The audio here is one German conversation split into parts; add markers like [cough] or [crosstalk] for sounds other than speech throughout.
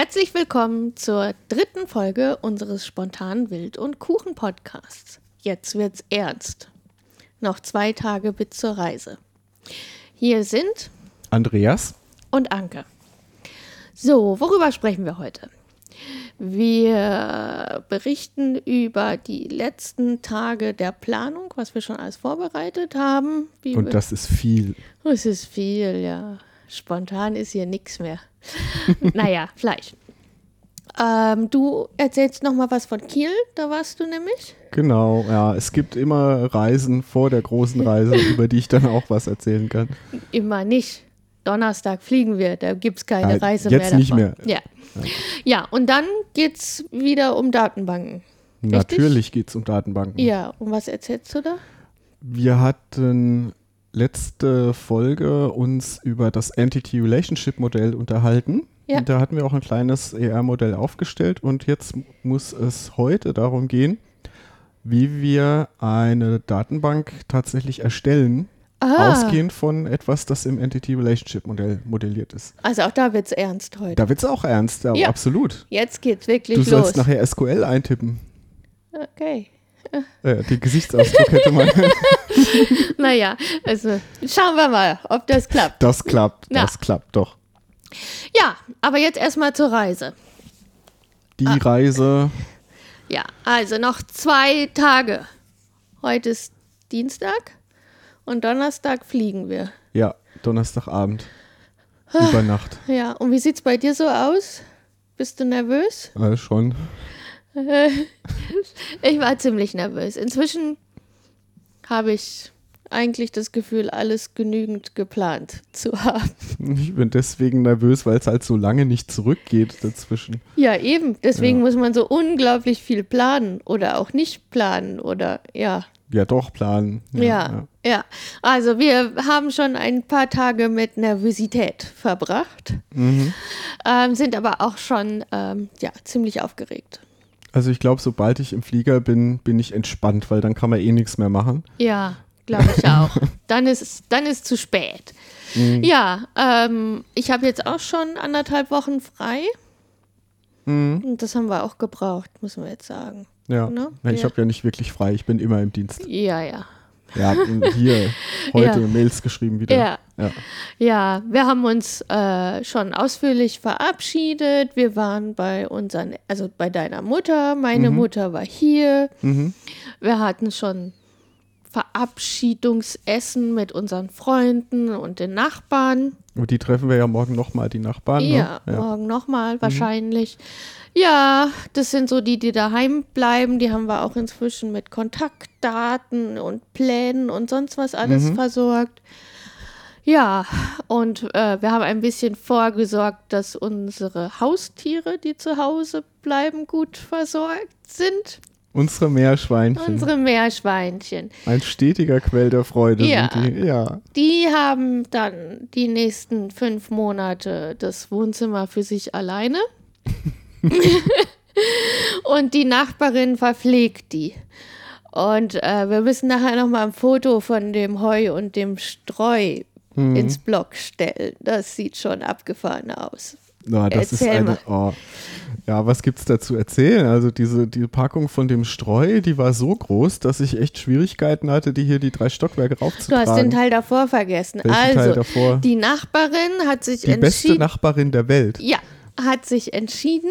Herzlich willkommen zur dritten Folge unseres spontanen Wild- und Kuchen-Podcasts. Jetzt wird's ernst. Noch zwei Tage bis zur Reise. Hier sind Andreas und Anke. So, worüber sprechen wir heute? Wir berichten über die letzten Tage der Planung, was wir schon alles vorbereitet haben. und das ist viel. Es ist viel, ja. Spontan ist hier nichts mehr. [laughs] naja, vielleicht. Ähm, du erzählst noch mal was von Kiel, da warst du nämlich. Genau, ja. Es gibt immer Reisen vor der großen Reise, [laughs] über die ich dann auch was erzählen kann. Immer nicht. Donnerstag fliegen wir, da gibt es keine ja, Reise jetzt mehr. Jetzt nicht mehr. Ja. ja, und dann geht es wieder um Datenbanken. Natürlich geht es um Datenbanken. Ja, und was erzählst du da? Wir hatten letzte Folge uns über das Entity Relationship Modell unterhalten. Ja. Da hatten wir auch ein kleines ER-Modell aufgestellt und jetzt muss es heute darum gehen, wie wir eine Datenbank tatsächlich erstellen, ah. ausgehend von etwas, das im Entity Relationship Modell modelliert ist. Also auch da wird es ernst heute. Da wird es auch ernst, ja, ja, absolut. Jetzt geht's wirklich los. Du sollst nachher SQL eintippen. Okay. Ja, den Gesichtsausdruck hätte man. [laughs] [laughs] [laughs] naja, also schauen wir mal, ob das klappt. Das klappt, Na. das klappt doch. Ja, aber jetzt erstmal zur Reise. Die ah. Reise. Ja, also noch zwei Tage. Heute ist Dienstag und Donnerstag fliegen wir. Ja, Donnerstagabend. Ah. Über Nacht. Ja, und wie sieht es bei dir so aus? Bist du nervös? Ja, schon. [laughs] ich war ziemlich nervös. Inzwischen habe ich eigentlich das Gefühl, alles genügend geplant zu [laughs] haben. Ich bin deswegen nervös, weil es halt so lange nicht zurückgeht dazwischen. Ja, eben. Deswegen ja. muss man so unglaublich viel planen oder auch nicht planen oder ja. Ja, doch planen. Ja, ja, ja. Also wir haben schon ein paar Tage mit Nervosität verbracht, mhm. ähm, sind aber auch schon ähm, ja, ziemlich aufgeregt. Also ich glaube, sobald ich im Flieger bin, bin ich entspannt, weil dann kann man eh nichts mehr machen. Ja, glaube ich auch. [laughs] dann ist dann ist zu spät. Mhm. Ja, ähm, ich habe jetzt auch schon anderthalb Wochen frei. Mhm. Und das haben wir auch gebraucht, müssen wir jetzt sagen. Ja, ne? ich ja. habe ja nicht wirklich frei, ich bin immer im Dienst. Ja, ja. [laughs] Ja, hier heute ja. Mails geschrieben wieder. Ja. ja. Ja, wir haben uns äh, schon ausführlich verabschiedet. Wir waren bei unseren, also bei deiner Mutter. Meine mhm. Mutter war hier. Mhm. Wir hatten schon Verabschiedungsessen mit unseren Freunden und den Nachbarn. Und die treffen wir ja morgen nochmal, die Nachbarn. Ja, ne? ja. morgen nochmal mhm. wahrscheinlich. Ja, das sind so die, die daheim bleiben. Die haben wir auch inzwischen mit Kontaktdaten und Plänen und sonst was alles mhm. versorgt. Ja, und äh, wir haben ein bisschen vorgesorgt, dass unsere Haustiere, die zu Hause bleiben, gut versorgt sind. Unsere Meerschweinchen. Unsere Meerschweinchen. Ein stetiger Quell der Freude ja, sind die. Ja. Die haben dann die nächsten fünf Monate das Wohnzimmer für sich alleine. [laughs] und die Nachbarin verpflegt die. Und äh, wir müssen nachher nochmal ein Foto von dem Heu und dem Streu mhm. ins Blog stellen. Das sieht schon abgefahren aus. Na, das Erzähl ist eine. Oh. Ja, was gibt es da zu erzählen? Also diese die Packung von dem Streu, die war so groß, dass ich echt Schwierigkeiten hatte, die hier die drei Stockwerke raufzutragen. Du hast den Teil davor vergessen. Welchen also, Teil davor? die Nachbarin hat sich die entschieden. Die beste Nachbarin der Welt. Ja, hat sich entschieden,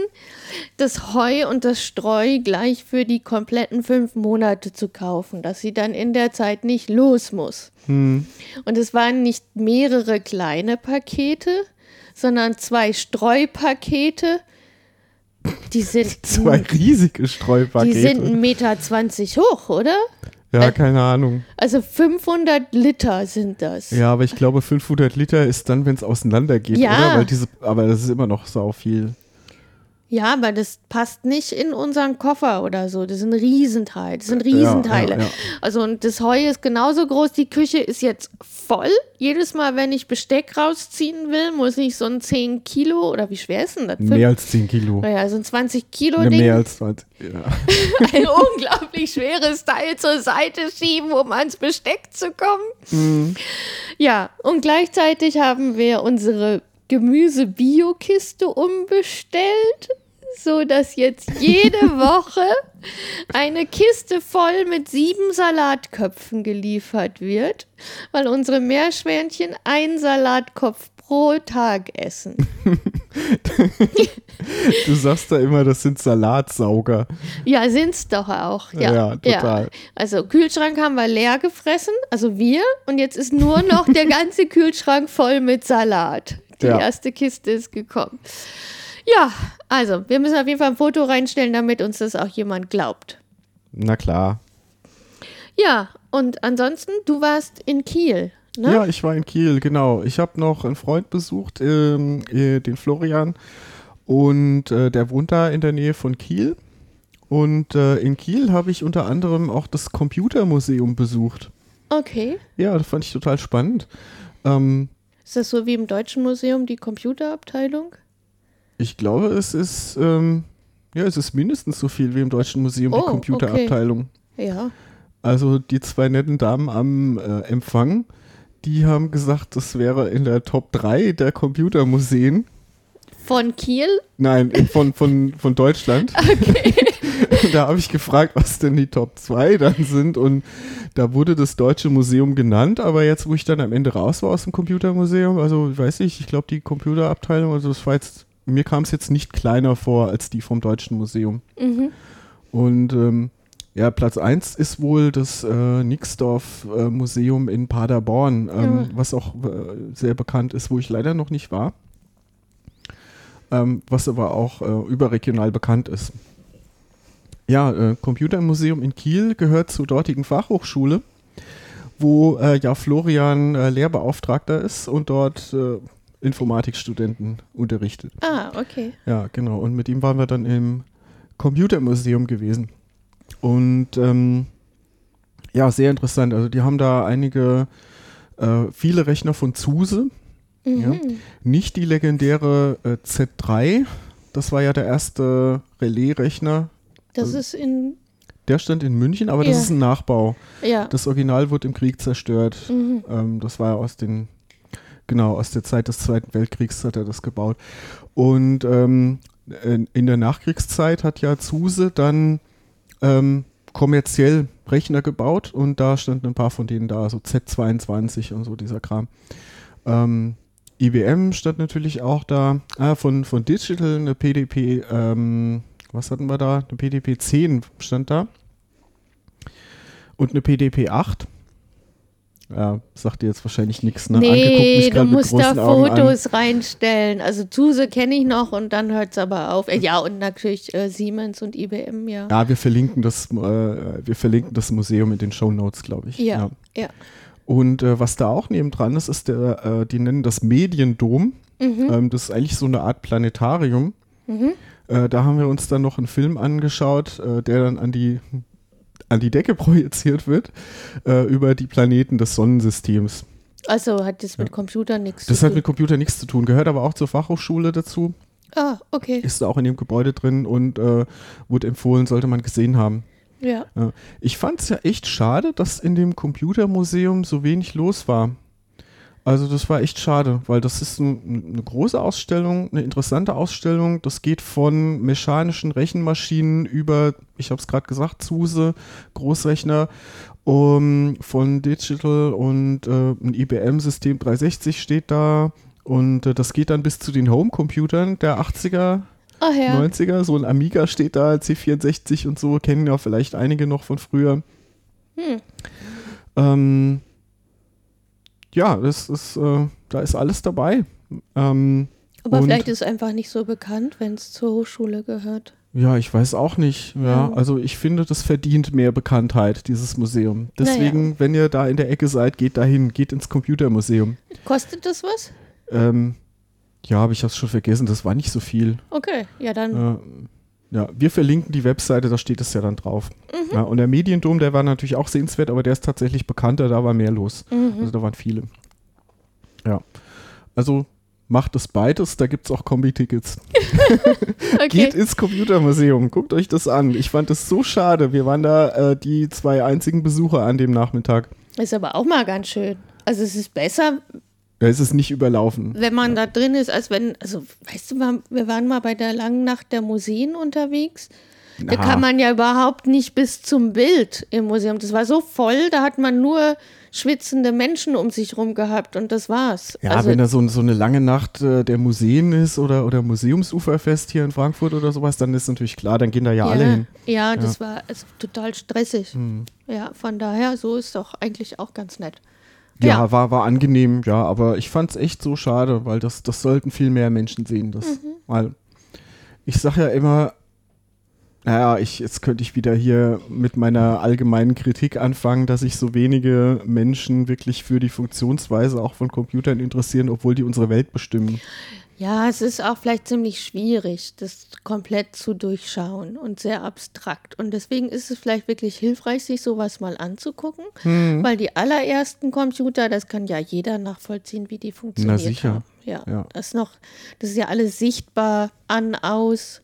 das Heu und das Streu gleich für die kompletten fünf Monate zu kaufen, dass sie dann in der Zeit nicht los muss. Hm. Und es waren nicht mehrere kleine Pakete, sondern zwei Streupakete. Die sind [laughs] zwei riesige Streupakete. Die sind 1,20 Meter hoch, oder? Ja, keine Ahnung. Also 500 Liter sind das. Ja, aber ich glaube 500 Liter ist dann, wenn es auseinandergeht, ja. oder? Weil diese, aber das ist immer noch so viel. Ja, aber das passt nicht in unseren Koffer oder so. Das sind Riesenteile. Das sind Riesenteile. Ja, ja, ja. Also und das Heu ist genauso groß. Die Küche ist jetzt voll. Jedes Mal, wenn ich Besteck rausziehen will, muss ich so ein 10 Kilo oder wie schwer ist denn das? Mehr als 10 Kilo. Naja, so ein 20 Kilo ne, Ding. Mehr als 20. Ja. [laughs] ein unglaublich schweres Teil zur Seite schieben, um ans Besteck zu kommen. Mhm. Ja, und gleichzeitig haben wir unsere Gemüse-Bio-Kiste umbestellt, so dass jetzt jede [laughs] Woche eine Kiste voll mit sieben Salatköpfen geliefert wird, weil unsere Meerschwänchen einen Salatkopf pro Tag essen. [laughs] du sagst da immer, das sind Salatsauger. Ja, sind es doch auch. Ja, ja total. Ja. Also Kühlschrank haben wir leer gefressen, also wir, und jetzt ist nur noch der [laughs] ganze Kühlschrank voll mit Salat. Die ja. erste Kiste ist gekommen. Ja, also wir müssen auf jeden Fall ein Foto reinstellen, damit uns das auch jemand glaubt. Na klar. Ja, und ansonsten, du warst in Kiel. Ne? Ja, ich war in Kiel, genau. Ich habe noch einen Freund besucht, ähm, äh, den Florian, und äh, der wohnt da in der Nähe von Kiel. Und äh, in Kiel habe ich unter anderem auch das Computermuseum besucht. Okay. Ja, das fand ich total spannend. Ähm, ist das so wie im Deutschen Museum die Computerabteilung? Ich glaube, es ist, ähm, ja, es ist mindestens so viel wie im Deutschen Museum oh, die Computerabteilung. Okay. Ja. Also die zwei netten Damen am äh, Empfang die haben gesagt, das wäre in der Top 3 der Computermuseen. Von Kiel? Nein, von, von, von Deutschland. [laughs] Okay. [laughs] da habe ich gefragt, was denn die Top 2 dann sind und da wurde das Deutsche Museum genannt, aber jetzt, wo ich dann am Ende raus war aus dem Computermuseum, also ich weiß nicht, ich glaube die Computerabteilung, also das war jetzt, mir kam es jetzt nicht kleiner vor als die vom Deutschen Museum. Mhm. Und ähm, ja, Platz 1 ist wohl das äh, Nixdorf äh, Museum in Paderborn, ähm, ja. was auch äh, sehr bekannt ist, wo ich leider noch nicht war. Ähm, was aber auch äh, überregional bekannt ist. Ja, äh, Computermuseum in Kiel gehört zur dortigen Fachhochschule, wo äh, ja Florian Lehrbeauftragter ist und dort Informatikstudenten unterrichtet. Ah, okay. Ja, genau. Und mit ihm waren wir dann im Computermuseum gewesen. Und ähm, ja, sehr interessant. Also die haben da einige, äh, viele Rechner von Zuse. Mhm. Ja. Nicht die legendäre äh, Z3. Das war ja der erste Relais-Rechner. Das also, ist in. Der stand in München, aber ja. das ist ein Nachbau. Ja. Das Original wurde im Krieg zerstört. Mhm. Ähm, das war aus den, genau, aus der Zeit des Zweiten Weltkriegs hat er das gebaut. Und ähm, in der Nachkriegszeit hat ja Zuse dann ähm, kommerziell Rechner gebaut und da standen ein paar von denen da, so Z22 und so dieser Kram. Ähm, IBM stand natürlich auch da. Ah, von, von Digital eine PDP, ähm, was hatten wir da? Eine PDP 10 stand da. Und eine PDP 8. Ja, sagt dir jetzt wahrscheinlich nichts, ne? Nee, du musst da Fotos reinstellen. Also Zuse kenne ich noch und dann hört es aber auf. Äh, ja, und natürlich äh, Siemens und IBM, ja. Ja, wir verlinken das, äh, wir verlinken das Museum in den Show Notes, glaube ich. Ja, ja. ja. Und äh, was da auch nebendran ist, ist der, äh, die nennen das Mediendom. Mhm. Ähm, das ist eigentlich so eine Art Planetarium. Mhm. Äh, da haben wir uns dann noch einen Film angeschaut, der dann an die an die Decke [laughs] projiziert wird äh, über die Planeten des Sonnensystems. Also hat das mit ja. Computer nichts zu tun? Das hat mit Computer nichts zu tun, gehört aber auch zur Fachhochschule dazu. Ah, okay. Ist auch in dem Gebäude drin und äh, wurde empfohlen, sollte man gesehen haben. Ja. ja. Ich fand es ja echt schade, dass in dem Computermuseum so wenig los war. Also das war echt schade, weil das ist ein, eine große Ausstellung, eine interessante Ausstellung. Das geht von mechanischen Rechenmaschinen über, ich habe es gerade gesagt, SUSE, Großrechner, um, von Digital und äh, ein IBM-System 360 steht da. Und äh, das geht dann bis zu den Homecomputern der 80er, oh, ja. 90er. So ein Amiga steht da, C64 und so, kennen ja vielleicht einige noch von früher. Hm. Ähm, ja, das ist, äh, da ist alles dabei. Ähm, Aber vielleicht ist es einfach nicht so bekannt, wenn es zur Hochschule gehört. Ja, ich weiß auch nicht. Ja, also ich finde, das verdient mehr Bekanntheit, dieses Museum. Deswegen, naja. wenn ihr da in der Ecke seid, geht dahin, geht ins Computermuseum. Kostet das was? Ähm, ja, aber ich habe es schon vergessen, das war nicht so viel. Okay, ja dann. Äh, ja, wir verlinken die Webseite, da steht es ja dann drauf. Mhm. Ja, und der Mediendom, der war natürlich auch sehenswert, aber der ist tatsächlich bekannter, da war mehr los. Mhm. Also da waren viele. Ja. Also macht es beides, da gibt es auch Kombi-Tickets. [laughs] okay. Geht ins Computermuseum, guckt euch das an. Ich fand es so schade. Wir waren da äh, die zwei einzigen Besucher an dem Nachmittag. Ist aber auch mal ganz schön. Also es ist besser, Da ist es nicht überlaufen. Wenn man ja. da drin ist, als wenn, also weißt du, wir waren mal bei der langen Nacht der Museen unterwegs. Da kann man ja überhaupt nicht bis zum Bild im Museum. Das war so voll, da hat man nur schwitzende Menschen um sich rum gehabt und das war's. Ja, also, wenn da so, so eine lange Nacht äh, der Museen ist oder, oder Museumsuferfest hier in Frankfurt oder sowas, dann ist natürlich klar, dann gehen da ja, ja alle hin. Ja, ja. das war also, total stressig. Hm. Ja, von daher, so ist doch eigentlich auch ganz nett. Ja, ja, War, war angenehm, ja, aber ich fand es echt so schade, weil das, das sollten viel mehr Menschen sehen. Das, mhm. Weil ich sage ja immer, naja, ich, jetzt könnte ich wieder hier mit meiner allgemeinen Kritik anfangen, dass sich so wenige Menschen wirklich für die Funktionsweise auch von Computern interessieren, obwohl die unsere Welt bestimmen. Ja, es ist auch vielleicht ziemlich schwierig, das komplett zu durchschauen und sehr abstrakt. Und deswegen ist es vielleicht wirklich hilfreich, sich sowas mal anzugucken, hm. weil die allerersten Computer, das kann ja jeder nachvollziehen, wie die funktionieren. Na sicher. Ja, ja, Das, noch, das ist ja alles sichtbar an, aus.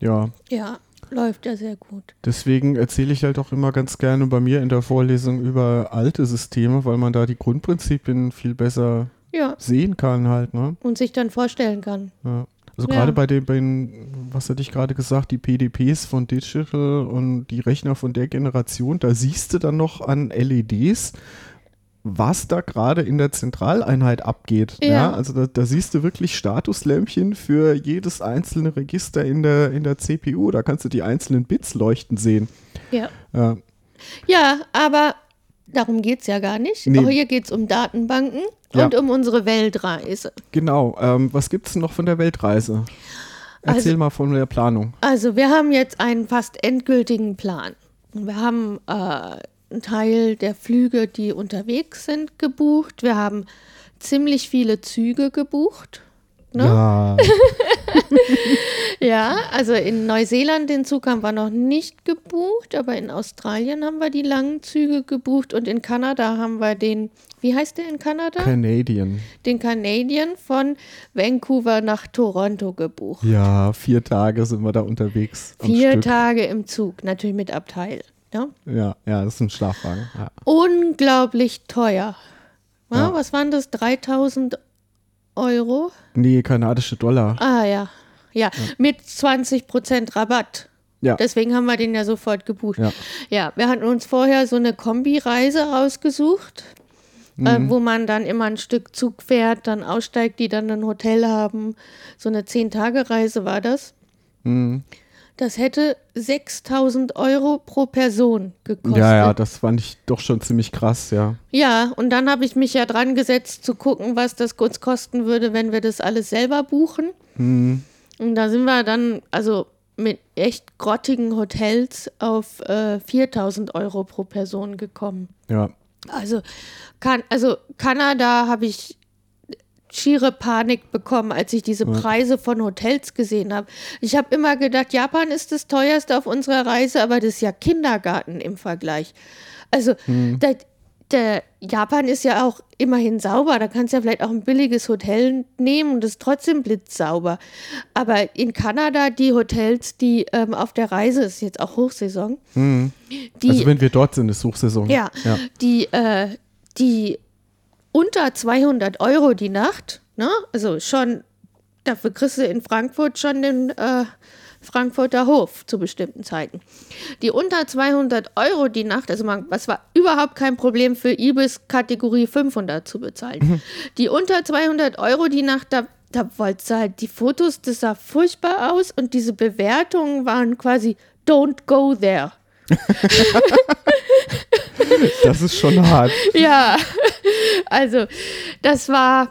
Ja. Ja. Läuft ja sehr gut. Deswegen erzähle ich halt auch immer ganz gerne bei mir in der Vorlesung über alte Systeme, weil man da die Grundprinzipien viel besser ja. sehen kann halt. Ne? Und sich dann vorstellen kann. Ja. Also ja. gerade bei den, bei den, was hatte ich gerade gesagt, die PDPs von Digital und die Rechner von der Generation, da siehst du dann noch an LEDs, was da gerade in der Zentraleinheit abgeht. Ja. ja? Also da, da, siehst du wirklich Statuslämpchen für jedes einzelne Register in der, in der CPU. Da kannst du die einzelnen Bits leuchten sehen. Ja. Ja, ja aber darum geht es ja gar nicht. Nee. Auch hier geht es um Datenbanken ja. und um unsere Weltreise. Genau. Ähm, was gibt es noch von der Weltreise? Erzähl also, mal von der Planung. Also wir haben jetzt einen fast endgültigen Plan. Wir haben äh, einen Teil der Flüge, die unterwegs sind, gebucht. Wir haben ziemlich viele Züge gebucht. Ne? Ja. [laughs] ja, also in Neuseeland den Zug haben wir noch nicht gebucht, aber in Australien haben wir die langen Züge gebucht und in Kanada haben wir den, wie heißt der in Kanada? Canadian. Den Canadian von Vancouver nach Toronto gebucht. Ja, vier Tage sind wir da unterwegs. Vier Tage im Zug, natürlich mit Abteil. Ja, ja, ja das ist ein Schlafwagen. Ja. Unglaublich teuer. Ja, Was waren das? 3000 Euro? Nee, kanadische Dollar. Ah ja. Ja, mit 20% Rabatt. Ja. Deswegen haben wir den ja sofort gebucht. Ja. ja, wir hatten uns vorher so eine Kombireise rausgesucht, äh, mhm. äh, wo man dann immer ein Stück Zug fährt, dann aussteigt, die dann ein Hotel haben. So eine 10-Tage-Reise war das. Mhm. Das hätte 6000 Euro pro Person gekostet. Ja, ja, das fand ich doch schon ziemlich krass, ja. Ja, und dann habe ich mich ja dran gesetzt zu gucken, was das kurz kosten würde, wenn wir das alles selber buchen. Mhm. Und da sind wir dann, also mit echt grottigen Hotels auf äh, 4000 Euro pro Person gekommen. Ja. Also, kann, also Kanada habe ich schiere Panik bekommen, als ich diese Preise von Hotels gesehen habe. Ich habe immer gedacht, Japan ist das teuerste auf unserer Reise, aber das ist ja Kindergarten im Vergleich. Also, hm. der, der Japan ist ja auch immerhin sauber. Da kannst du ja vielleicht auch ein billiges Hotel nehmen und es ist trotzdem blitzsauber. Aber in Kanada, die Hotels, die ähm, auf der Reise, ist jetzt auch Hochsaison. Hm. Die, also, wenn wir dort sind, ist Hochsaison. Ja, ja. die, äh, die unter 200 Euro die Nacht. Ne? Also schon, dafür kriegst du in Frankfurt schon den äh, Frankfurter Hof zu bestimmten Zeiten. Die unter 200 Euro die Nacht, also man, was war überhaupt kein Problem für Ibis Kategorie 500 zu bezahlen. Mhm. Die unter 200 Euro die Nacht, da, da wolltest du halt die Fotos, das sah furchtbar aus und diese Bewertungen waren quasi don't go there. [laughs] [laughs] [laughs] das ist schon hart. Ja, also das war.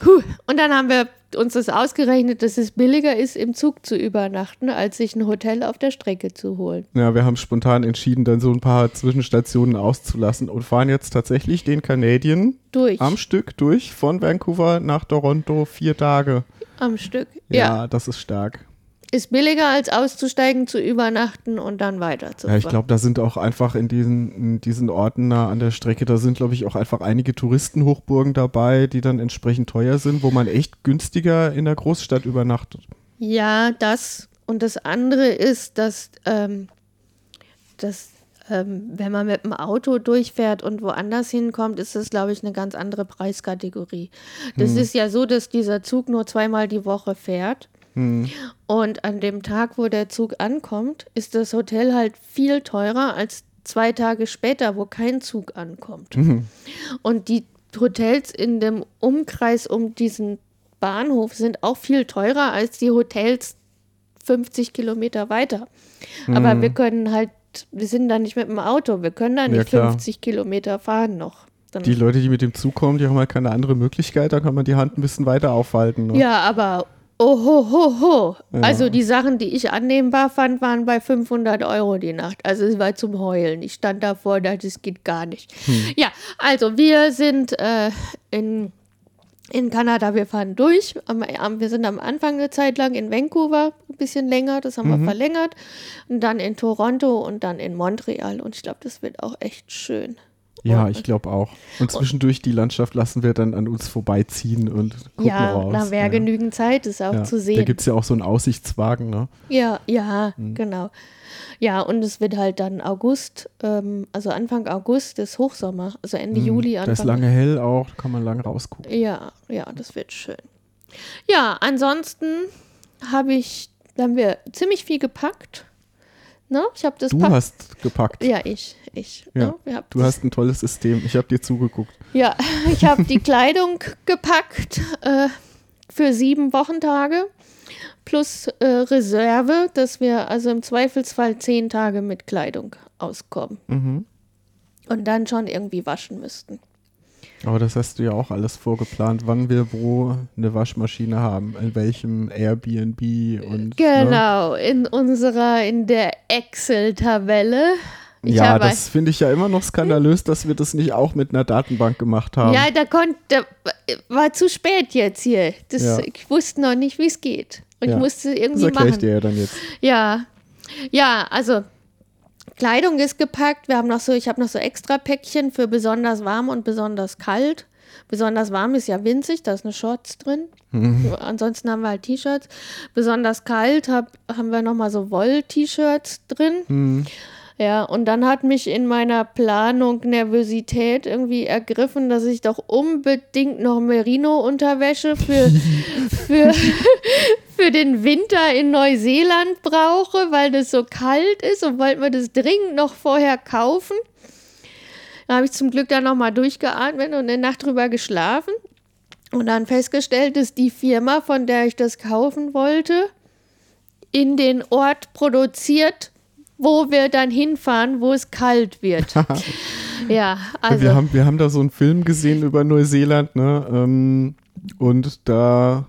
Puh. Und dann haben wir uns das ausgerechnet, dass es billiger ist, im Zug zu übernachten, als sich ein Hotel auf der Strecke zu holen. Ja, wir haben spontan entschieden, dann so ein paar Zwischenstationen auszulassen und fahren jetzt tatsächlich den Canadian durch. am Stück durch von Vancouver nach Toronto vier Tage. Am Stück, ja. Ja, das ist stark ist billiger als auszusteigen, zu übernachten und dann weiterzufahren. Ja, ich glaube, da sind auch einfach in diesen, in diesen Orten an der Strecke, da sind, glaube ich, auch einfach einige Touristenhochburgen dabei, die dann entsprechend teuer sind, wo man echt günstiger in der Großstadt übernachtet. Ja, das. Und das andere ist, dass, ähm, dass ähm, wenn man mit dem Auto durchfährt und woanders hinkommt, ist das, glaube ich, eine ganz andere Preiskategorie. Das hm. ist ja so, dass dieser Zug nur zweimal die Woche fährt. Hm. Und an dem Tag, wo der Zug ankommt, ist das Hotel halt viel teurer als zwei Tage später, wo kein Zug ankommt. Mhm. Und die Hotels in dem Umkreis um diesen Bahnhof sind auch viel teurer als die Hotels 50 Kilometer weiter. Mhm. Aber wir können halt, wir sind da nicht mit dem Auto, wir können da nicht ja, 50 Kilometer fahren noch. Dann die Leute, die mit dem Zug kommen, die haben halt keine andere Möglichkeit, da kann man die Hand ein bisschen weiter aufhalten. Ne? Ja, aber Oh, ho, ho, ho. Ja. Also die Sachen, die ich annehmbar fand, waren bei 500 Euro die Nacht. Also es war zum Heulen. Ich stand davor, das geht gar nicht. Hm. Ja, also wir sind äh, in, in Kanada, wir fahren durch. Am, am, wir sind am Anfang eine Zeit lang in Vancouver, ein bisschen länger, das haben mhm. wir verlängert. Und dann in Toronto und dann in Montreal. Und ich glaube, das wird auch echt schön. Ja, ich glaube auch. Und zwischendurch die Landschaft lassen wir dann an uns vorbeiziehen und gucken ja, raus. Ja, da wäre genügend Zeit, es auch ja, zu sehen. Da gibt es ja auch so einen Aussichtswagen, ne? Ja, ja, mhm. genau. Ja, und es wird halt dann August, ähm, also Anfang August ist Hochsommer, also Ende mhm. Juli. Anfang da ist lange hell auch, kann man lange rausgucken. Ja, ja, das wird schön. Ja, ansonsten habe ich, haben wir ziemlich viel gepackt. Ne? Ich habe das. Du hast gepackt. Ja, ich, ich. Ja, ne? Du hast ein tolles System. Ich habe dir zugeguckt. Ja, [laughs] ich habe die Kleidung gepackt äh, für sieben Wochentage plus äh, Reserve, dass wir also im Zweifelsfall zehn Tage mit Kleidung auskommen. Mhm. Und dann schon irgendwie waschen müssten. Aber das hast du ja auch alles vorgeplant, wann wir wo eine Waschmaschine haben, in welchem Airbnb und. Ne? Genau, ne? in unserer, in der Excel-Tabelle. Ja, das finde ich ja immer noch skandalös, dass wir das nicht auch mit einer Datenbank gemacht haben. Ja, da konnte, war zu spät jetzt hier. Das, ja. Ich wusste noch nicht, wie es geht. Und ja. ich musste irgendwie das erkläre ich dir ja dann jetzt. Ja, ja, also Kleidung ist gepackt. Wir haben noch so, ich habe noch so extra Päckchen für besonders warm und besonders kalt. Besonders warm ist ja winzig, da ist eine Shorts drin. Mhm. Ansonsten haben wir halt T-Shirts. Besonders kalt hab, haben wir nochmal so Woll-T-Shirts drin. Mhm. Ja, und dann hat mich in meiner Planung Nervosität irgendwie ergriffen, dass ich doch unbedingt noch Merino-Unterwäsche für, [laughs] für, für den Winter in Neuseeland brauche, weil das so kalt ist und wollte mir das dringend noch vorher kaufen. Da habe ich zum Glück dann nochmal durchgeatmet und eine Nacht drüber geschlafen und dann festgestellt, dass die Firma, von der ich das kaufen wollte, in den Ort produziert wo wir dann hinfahren, wo es kalt wird. [laughs] ja, also. Wir haben, wir haben da so einen Film gesehen über Neuseeland, ne? Ähm, und da,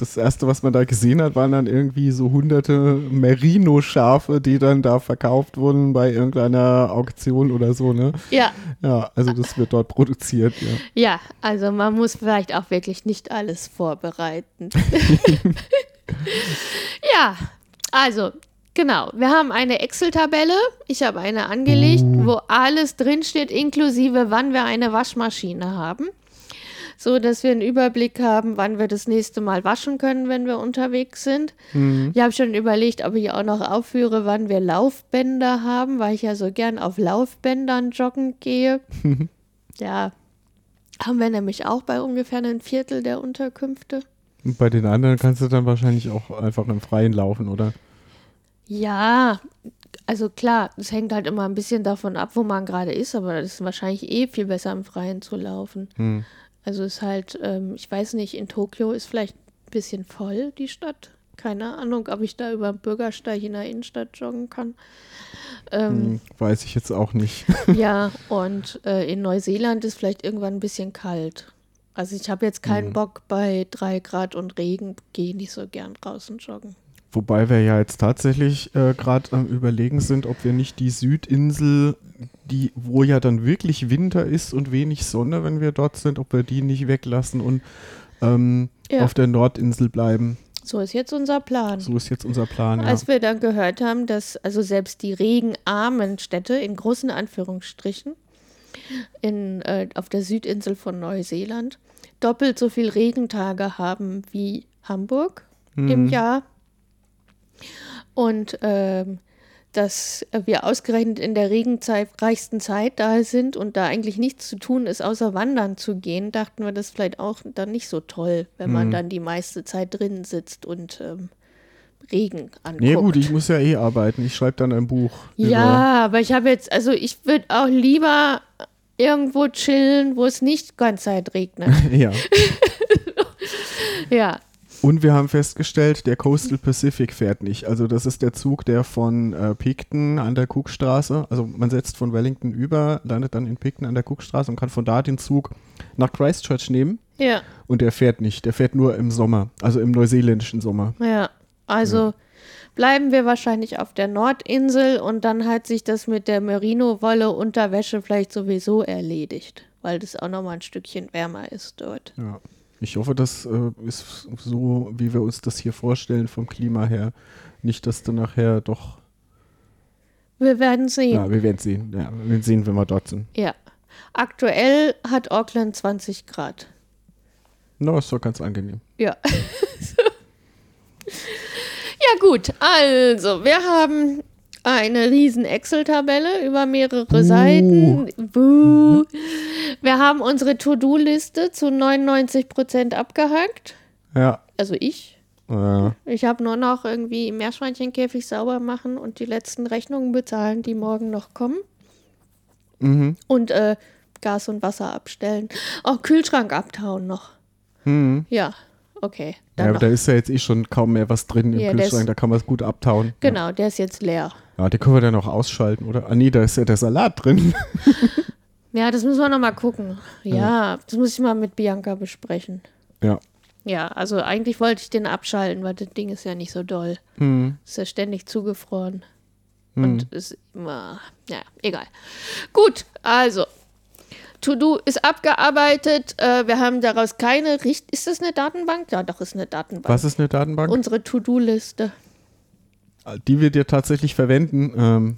das erste, was man da gesehen hat, waren dann irgendwie so hunderte Merino-Schafe, die dann da verkauft wurden bei irgendeiner Auktion oder so, ne? Ja. Ja, also das wird dort produziert, ja. Ja, also man muss vielleicht auch wirklich nicht alles vorbereiten. [laughs] [laughs] ja, also Genau, wir haben eine Excel-Tabelle. Ich habe eine angelegt, wo alles drinsteht, inklusive wann wir eine Waschmaschine haben. So dass wir einen Überblick haben, wann wir das nächste Mal waschen können, wenn wir unterwegs sind. Mhm. Ich habe schon überlegt, ob ich auch noch aufführe, wann wir Laufbänder haben, weil ich ja so gern auf Laufbändern joggen gehe. [laughs] ja, haben wir nämlich auch bei ungefähr einem Viertel der Unterkünfte. Und bei den anderen kannst du dann wahrscheinlich auch einfach im Freien laufen, oder? Ja, also klar, es hängt halt immer ein bisschen davon ab, wo man gerade ist, aber es ist wahrscheinlich eh viel besser im Freien zu laufen. Hm. Also ist halt, ähm, ich weiß nicht, in Tokio ist vielleicht ein bisschen voll die Stadt. Keine Ahnung, ob ich da über den Bürgersteig in der Innenstadt joggen kann. Ähm, hm, weiß ich jetzt auch nicht. [laughs] ja, [laughs] und äh, in Neuseeland ist vielleicht irgendwann ein bisschen kalt. Also ich habe jetzt keinen hm. Bock bei drei Grad und Regen, gehe nicht so gern draußen joggen. Wobei wir ja jetzt tatsächlich äh, gerade am Überlegen sind, ob wir nicht die Südinsel, die, wo ja dann wirklich Winter ist und wenig Sonne, wenn wir dort sind, ob wir die nicht weglassen und ähm, ja. auf der Nordinsel bleiben. So ist jetzt unser Plan. So ist jetzt unser Plan. Ja. Als wir dann gehört haben, dass also selbst die regenarmen Städte in großen Anführungsstrichen in, äh, auf der Südinsel von Neuseeland doppelt so viele Regentage haben wie Hamburg hm. im Jahr und ähm, dass wir ausgerechnet in der Regenzeit, reichsten Zeit da sind und da eigentlich nichts zu tun ist, außer wandern zu gehen, dachten wir das vielleicht auch dann nicht so toll, wenn man mhm. dann die meiste Zeit drinnen sitzt und ähm, Regen anguckt. Nee, gut, ich muss ja eh arbeiten. Ich schreibe dann ein Buch. Ja, aber ich habe jetzt, also ich würde auch lieber irgendwo chillen, wo es nicht ganz Zeit regnet. [laughs] ja. [laughs] ja. Und wir haben festgestellt, der Coastal Pacific fährt nicht. Also das ist der Zug, der von äh, Picton an der Cookstraße, also man setzt von Wellington über, landet dann in Picton an der Cookstraße und kann von da den Zug nach Christchurch nehmen. Ja. Und der fährt nicht, der fährt nur im Sommer, also im neuseeländischen Sommer. Ja, also ja. bleiben wir wahrscheinlich auf der Nordinsel und dann hat sich das mit der Merino-Wolle Unterwäsche vielleicht sowieso erledigt, weil das auch nochmal ein Stückchen wärmer ist dort. Ja. Ich hoffe, das äh, ist so, wie wir uns das hier vorstellen vom Klima her. Nicht, dass du nachher doch. Wir werden sehen. Ja, wir werden sehen. Ja, wir werden sehen, wenn wir dort sind. Ja. Aktuell hat Auckland 20 Grad. Na, no, ist doch ganz angenehm. Ja. [laughs] ja, gut. Also, wir haben eine riesen Excel-Tabelle über mehrere. Seiten. Buh. Wir haben unsere To-Do-Liste zu 99 Prozent abgehakt. Ja. Also ich. Ja. Ich habe nur noch irgendwie Meerschweinchenkäfig sauber machen und die letzten Rechnungen bezahlen, die morgen noch kommen. Mhm. Und äh, Gas und Wasser abstellen. Auch Kühlschrank abtauen noch. Mhm. Ja, okay. ja, aber da ist ja jetzt eh schon kaum mehr was drin im ja, Kühlschrank, ist, da kann man es gut abtauen. Genau, ja. der ist jetzt leer. Ja, den können wir dann auch ausschalten, oder? Ah nee, da ist ja der Salat drin. [laughs] ja, das müssen wir nochmal gucken. Ja, ja, das muss ich mal mit Bianca besprechen. Ja. Ja, also eigentlich wollte ich den abschalten, weil das Ding ist ja nicht so doll. Hm. Ist ja ständig zugefroren. Hm. Und ist immer, ja, egal. Gut, also To-Do ist abgearbeitet. Äh, wir haben daraus keine Richt. Ist das eine Datenbank? Ja, doch, ist eine Datenbank. Was ist eine Datenbank? Unsere To-Do-Liste die wir dir tatsächlich verwenden, ähm,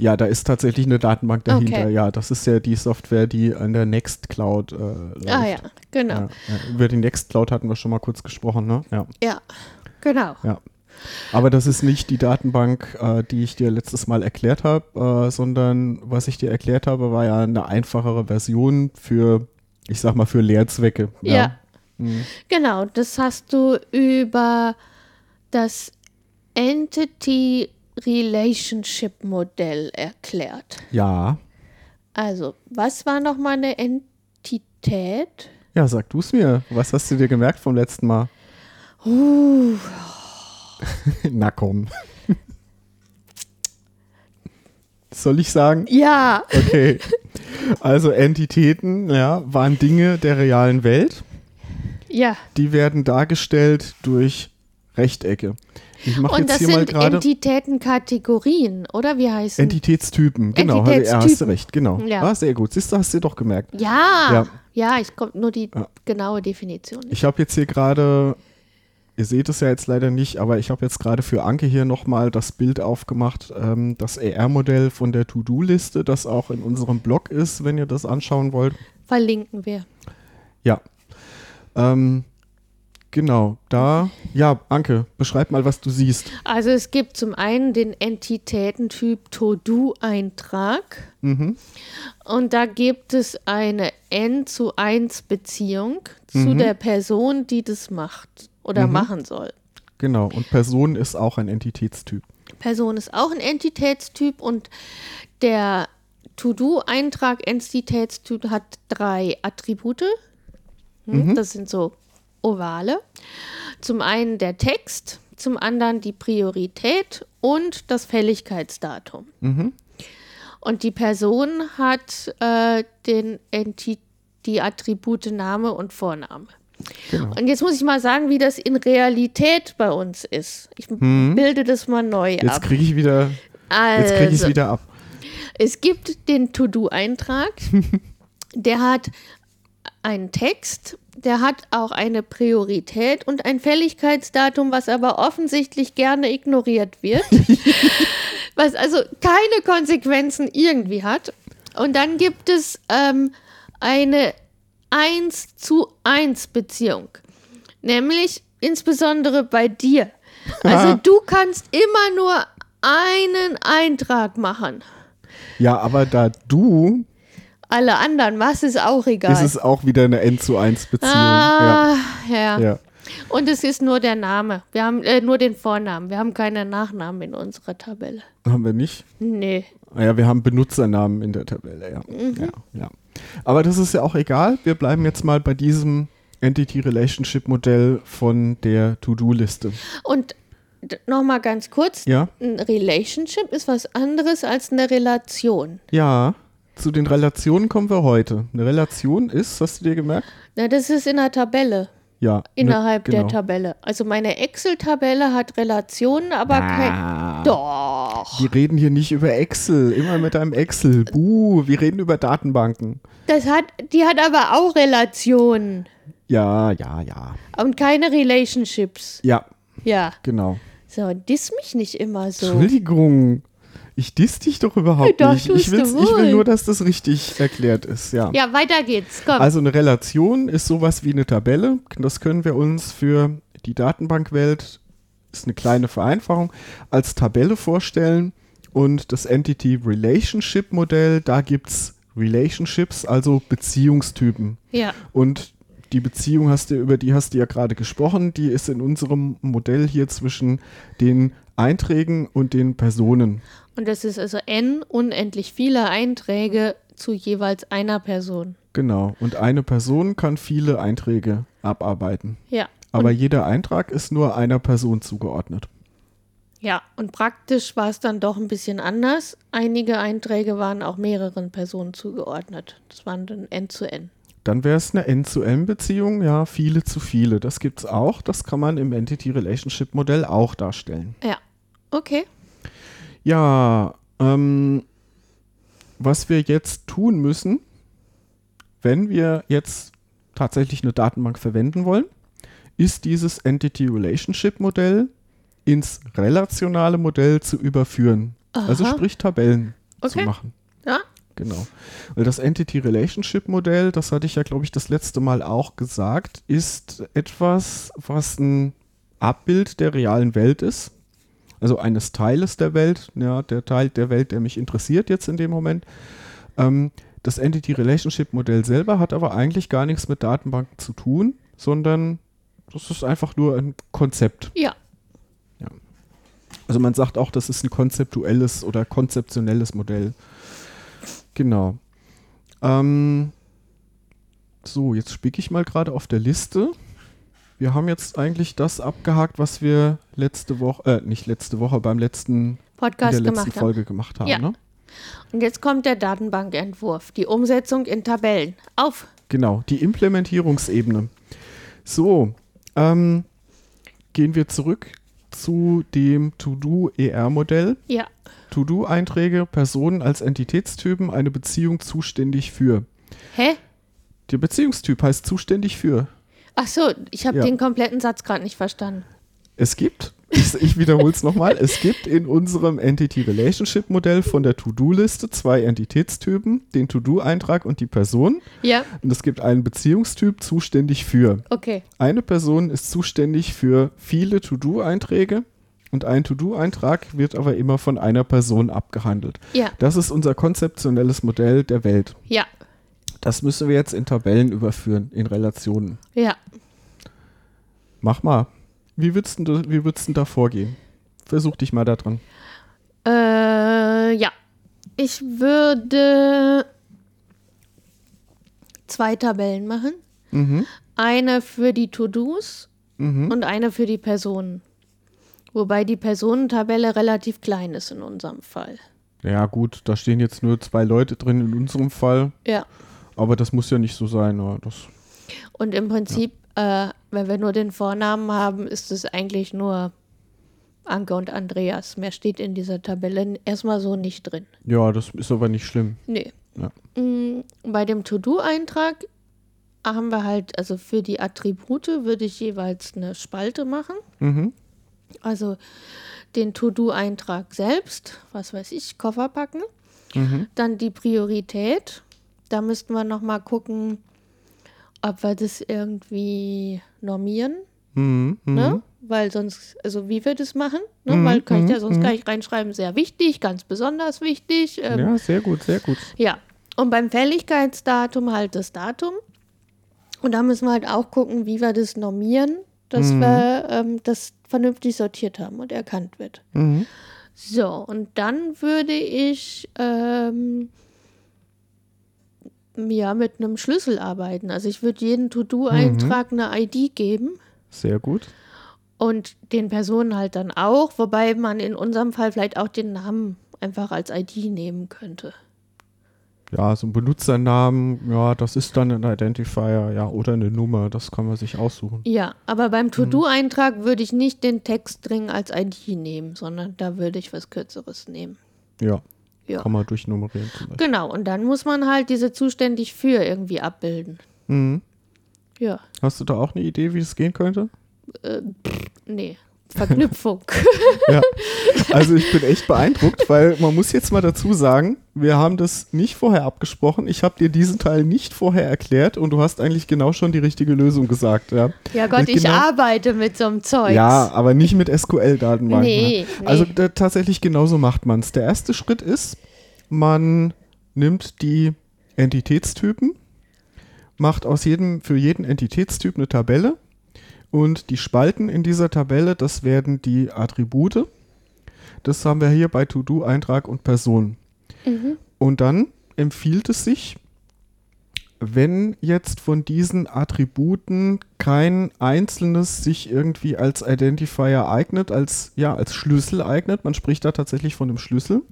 ja, da ist tatsächlich eine Datenbank dahinter. Okay. Ja, das ist ja die Software, die an der Nextcloud äh, läuft. Ah ja, genau. Ja, ja. Über die Nextcloud hatten wir schon mal kurz gesprochen, ne? Ja, ja genau. Ja. Aber das ist nicht die Datenbank, äh, die ich dir letztes Mal erklärt habe, äh, sondern was ich dir erklärt habe, war ja eine einfachere Version für, ich sag mal, für Lehrzwecke. Ja. ja. Mhm. Genau, das hast du über das Entity Relationship Modell erklärt. Ja. Also, was war nochmal eine Entität? Ja, sag du es mir. Was hast du dir gemerkt vom letzten Mal? Uh. [laughs] Na komm. Soll ich sagen? Ja. Okay. Also Entitäten, ja, waren Dinge der realen Welt. Ja. Die werden dargestellt durch Rechtecke. Ich mache jetzt das hier mal gerade. Entitätenkategorien, oder wie heißen? Entitätstypen, genau. Entitätstypen. Ja, hast du recht, genau. Ja. Ah, sehr gut. Siehst du, hast du doch gemerkt. Ja. Ja, ja ich komme nur die ja. genaue Definition. Nicht. Ich habe jetzt hier gerade, ihr seht es ja jetzt leider nicht, aber ich habe jetzt gerade für Anke hier nochmal das Bild aufgemacht, ähm, das ER-Modell von der To-Do-Liste, das auch in unserem Blog ist, wenn ihr das anschauen wollt. Verlinken wir. Ja. Ähm, Genau, da, ja, Anke, beschreib mal, was du siehst. Also es gibt zum einen den Entitätentyp To-Do-Eintrag mhm. und da gibt es eine N zu 1 Beziehung mhm. zu der Person, die das macht oder mhm. machen soll. Genau, und Person ist auch ein Entitätstyp. Person ist auch ein Entitätstyp und der To-Do-Eintrag Entitätstyp hat drei Attribute. Hm, mhm. Das sind so Ovale. Zum einen der Text, zum anderen die Priorität und das Fälligkeitsdatum. Mhm. Und die Person hat äh, den Enti die Attribute Name und Vorname. Genau. Und jetzt muss ich mal sagen, wie das in Realität bei uns ist. Ich mhm. bilde das mal neu jetzt ab. Jetzt kriege ich wieder, also, jetzt kriege ich wieder ab. Es gibt den To-Do-Eintrag, [laughs] der hat einen Text der hat auch eine Priorität und ein Fälligkeitsdatum, was aber offensichtlich gerne ignoriert wird, [laughs] was also keine Konsequenzen irgendwie hat. Und dann gibt es ähm, eine 1 zu 1 Beziehung, nämlich insbesondere bei dir. Also du kannst immer nur einen Eintrag machen. Ja, aber da du. Alle anderen, was ist auch egal. Ist es auch wieder eine N zu 1 Beziehung. Ah, ja. ja. ja. Und es ist nur der Name. Wir haben äh, nur den Vornamen. Wir haben keine Nachnamen in unserer Tabelle. Haben wir nicht? Nee. Ah ja, wir haben Benutzernamen in der Tabelle, ja. Mhm. ja, ja. Aber das ist ja auch egal. Wir bleiben jetzt mal bei diesem Entity Relationship Modell von der To-Do-Liste. Und nochmal ganz kurz. Ja. Ein Relationship ist was anderes als eine Relation. Ja. Zu den Relationen kommen wir heute. Eine Relation ist, hast du dir gemerkt? Na, das ist in der Tabelle. Ja. Ne, Innerhalb ne, genau. der Tabelle. Also meine Excel-Tabelle hat Relationen, aber ah, kein. Doch. Wir reden hier nicht über Excel. Immer mit einem Excel. Buh, wir reden über Datenbanken. Das hat, die hat aber auch Relationen. Ja, ja, ja. Und keine Relationships. Ja. Ja. Genau. So, diss mich nicht immer so. Entschuldigung. Ich diss dich doch überhaupt doch, nicht. Ich, ich will nur, dass das richtig erklärt ist. Ja, ja weiter geht's. Komm. Also eine Relation ist sowas wie eine Tabelle. Das können wir uns für die Datenbankwelt, ist eine kleine Vereinfachung, als Tabelle vorstellen. Und das Entity Relationship Modell, da gibt es Relationships, also Beziehungstypen. Ja. Und die Beziehung hast du, über die hast du ja gerade gesprochen, die ist in unserem Modell hier zwischen den Einträgen und den Personen. Und das ist also n unendlich viele Einträge zu jeweils einer Person. Genau. Und eine Person kann viele Einträge abarbeiten. Ja. Aber jeder Eintrag ist nur einer Person zugeordnet. Ja, und praktisch war es dann doch ein bisschen anders. Einige Einträge waren auch mehreren Personen zugeordnet. Das waren dann N zu N. Dann wäre es eine N-zu-N-Beziehung, ja, viele zu viele. Das gibt es auch. Das kann man im Entity Relationship Modell auch darstellen. Ja, okay. Ja, ähm, was wir jetzt tun müssen, wenn wir jetzt tatsächlich eine Datenbank verwenden wollen, ist dieses Entity Relationship Modell ins relationale Modell zu überführen. Also Aha. Also sprich Tabellen okay. zu machen. Ja. Genau. Weil das Entity Relationship Modell, das hatte ich ja, glaube ich, das letzte Mal auch gesagt, ist etwas, was ein Abbild der realen Welt ist also eines Teiles der Welt, ja, der Teil der Welt, der mich interessiert jetzt in dem Moment. Ähm, das Entity Relationship Modell selber hat aber eigentlich gar nichts mit Datenbanken zu tun, sondern das ist einfach nur ein Konzept. Ja. ja. Also man sagt auch, das ist ein konzeptuelles oder konzeptionelles Modell. Genau. Ähm, so, jetzt spicke ich mal gerade auf der Liste wir haben jetzt eigentlich das abgehakt, was wir letzte Woche, äh, nicht letzte Woche, beim letzten Podcast in der letzten gemacht Folge haben. gemacht haben. Ja. Ne? Und jetzt kommt der Datenbankentwurf, die Umsetzung in Tabellen. Auf! Genau, die Implementierungsebene. So, ähm, gehen wir zurück zu dem To-Do-ER-Modell. Ja. To-Do-Einträge, Personen als Entitätstypen, eine Beziehung zuständig für. Hä? Der Beziehungstyp heißt zuständig für. Ach so, ich habe ja. den kompletten Satz gerade nicht verstanden. Es gibt, ich, wiederhole es nochmal, es gibt in unserem Entity Relationship Modell von der To-Do-Liste zwei Entitätstypen, den To-Do-Eintrag und die Person. Ja. Und es gibt einen Beziehungstyp zuständig für. Okay. Eine Person ist zuständig für viele To-Do-Einträge und ein To-Do-Eintrag wird aber immer von einer Person abgehandelt. Ja. Das ist unser konzeptionelles Modell der Welt. Ja. Das müssen wir jetzt in Tabellen überführen, in Relationen. Ja. Mach mal. Wie würdest du, wie würdest du da vorgehen? Versuch dich mal da dran. Äh, ja. Ich würde zwei Tabellen machen. Mhm. Eine für die To-Dos mhm. und eine für die Personen. Wobei die Personentabelle relativ klein ist in unserem Fall. Ja, gut, da stehen jetzt nur zwei Leute drin in unserem Fall. Ja. Aber das muss ja nicht so sein. Das, und im Prinzip, ja. äh, wenn wir nur den Vornamen haben, ist es eigentlich nur Anke und Andreas. Mehr steht in dieser Tabelle erstmal so nicht drin. Ja, das ist aber nicht schlimm. Nee. Ja. Mm, bei dem To-Do-Eintrag haben wir halt, also für die Attribute würde ich jeweils eine Spalte machen. Mhm. Also den To-Do-Eintrag selbst, was weiß ich, Koffer packen. Mhm. Dann die Priorität, da müssten wir noch mal gucken, ob wir das irgendwie normieren. Mhm, ne? weil sonst, also wie wir das machen, ne? mhm, weil kann ich ja mhm, sonst mhm. gleich reinschreiben, sehr wichtig, ganz besonders wichtig. Ähm, ja, sehr gut, sehr gut. Ja, und beim Fälligkeitsdatum halt das Datum. Und da müssen wir halt auch gucken, wie wir das normieren, dass mhm. wir ähm, das vernünftig sortiert haben und erkannt wird. Mhm. So, und dann würde ich ähm, ja mit einem Schlüssel arbeiten. Also ich würde jeden To-Do-Eintrag mhm. eine ID geben. Sehr gut. Und den Personen halt dann auch, wobei man in unserem Fall vielleicht auch den Namen einfach als ID nehmen könnte. Ja, so ein Benutzernamen, ja, das ist dann ein Identifier, ja, oder eine Nummer, das kann man sich aussuchen. Ja, aber beim mhm. To-Do-Eintrag mhm. würde ich nicht den Textstring als ID nehmen, sondern da würde ich was Kürzeres nehmen. Ja. Ja. Kann man durchnummerieren. Genau, und dann muss man halt diese zuständig für irgendwie abbilden. Mhm. Ja. Hast du da auch eine Idee, wie es gehen könnte? Äh, pff, nee. Verknüpfung. ja, [laughs] also ich bin echt beeindruckt, weil man muss jetzt mal dazu sagen, wir haben das nicht vorher abgesprochen. Ich habe dir diesen Teil nicht vorher erklärt und du hast eigentlich genau schon die richtige Lösung gesagt. Ja, ja Gott, genau, ich arbeite mit so einem Zeug. Ja, aber nicht mit SQL-Datenbanken. Nee, nee, Also da, tatsächlich genauso macht man es. Der erste Schritt ist, man nimmt die Entitätstypen, macht aus jedem, für jeden Entitätstyp eine Tabelle und die Spalten in dieser Tabelle, das werden die Attribute. Das haben wir hier bei To-Do, Eintrag und Person. Mhm. Und dann empfiehlt es sich, wenn jetzt von diesen Attributen kein einzelnes sich irgendwie als Identifier eignet, als, ja, als Schlüssel eignet, man spricht da tatsächlich von einem Schlüssel,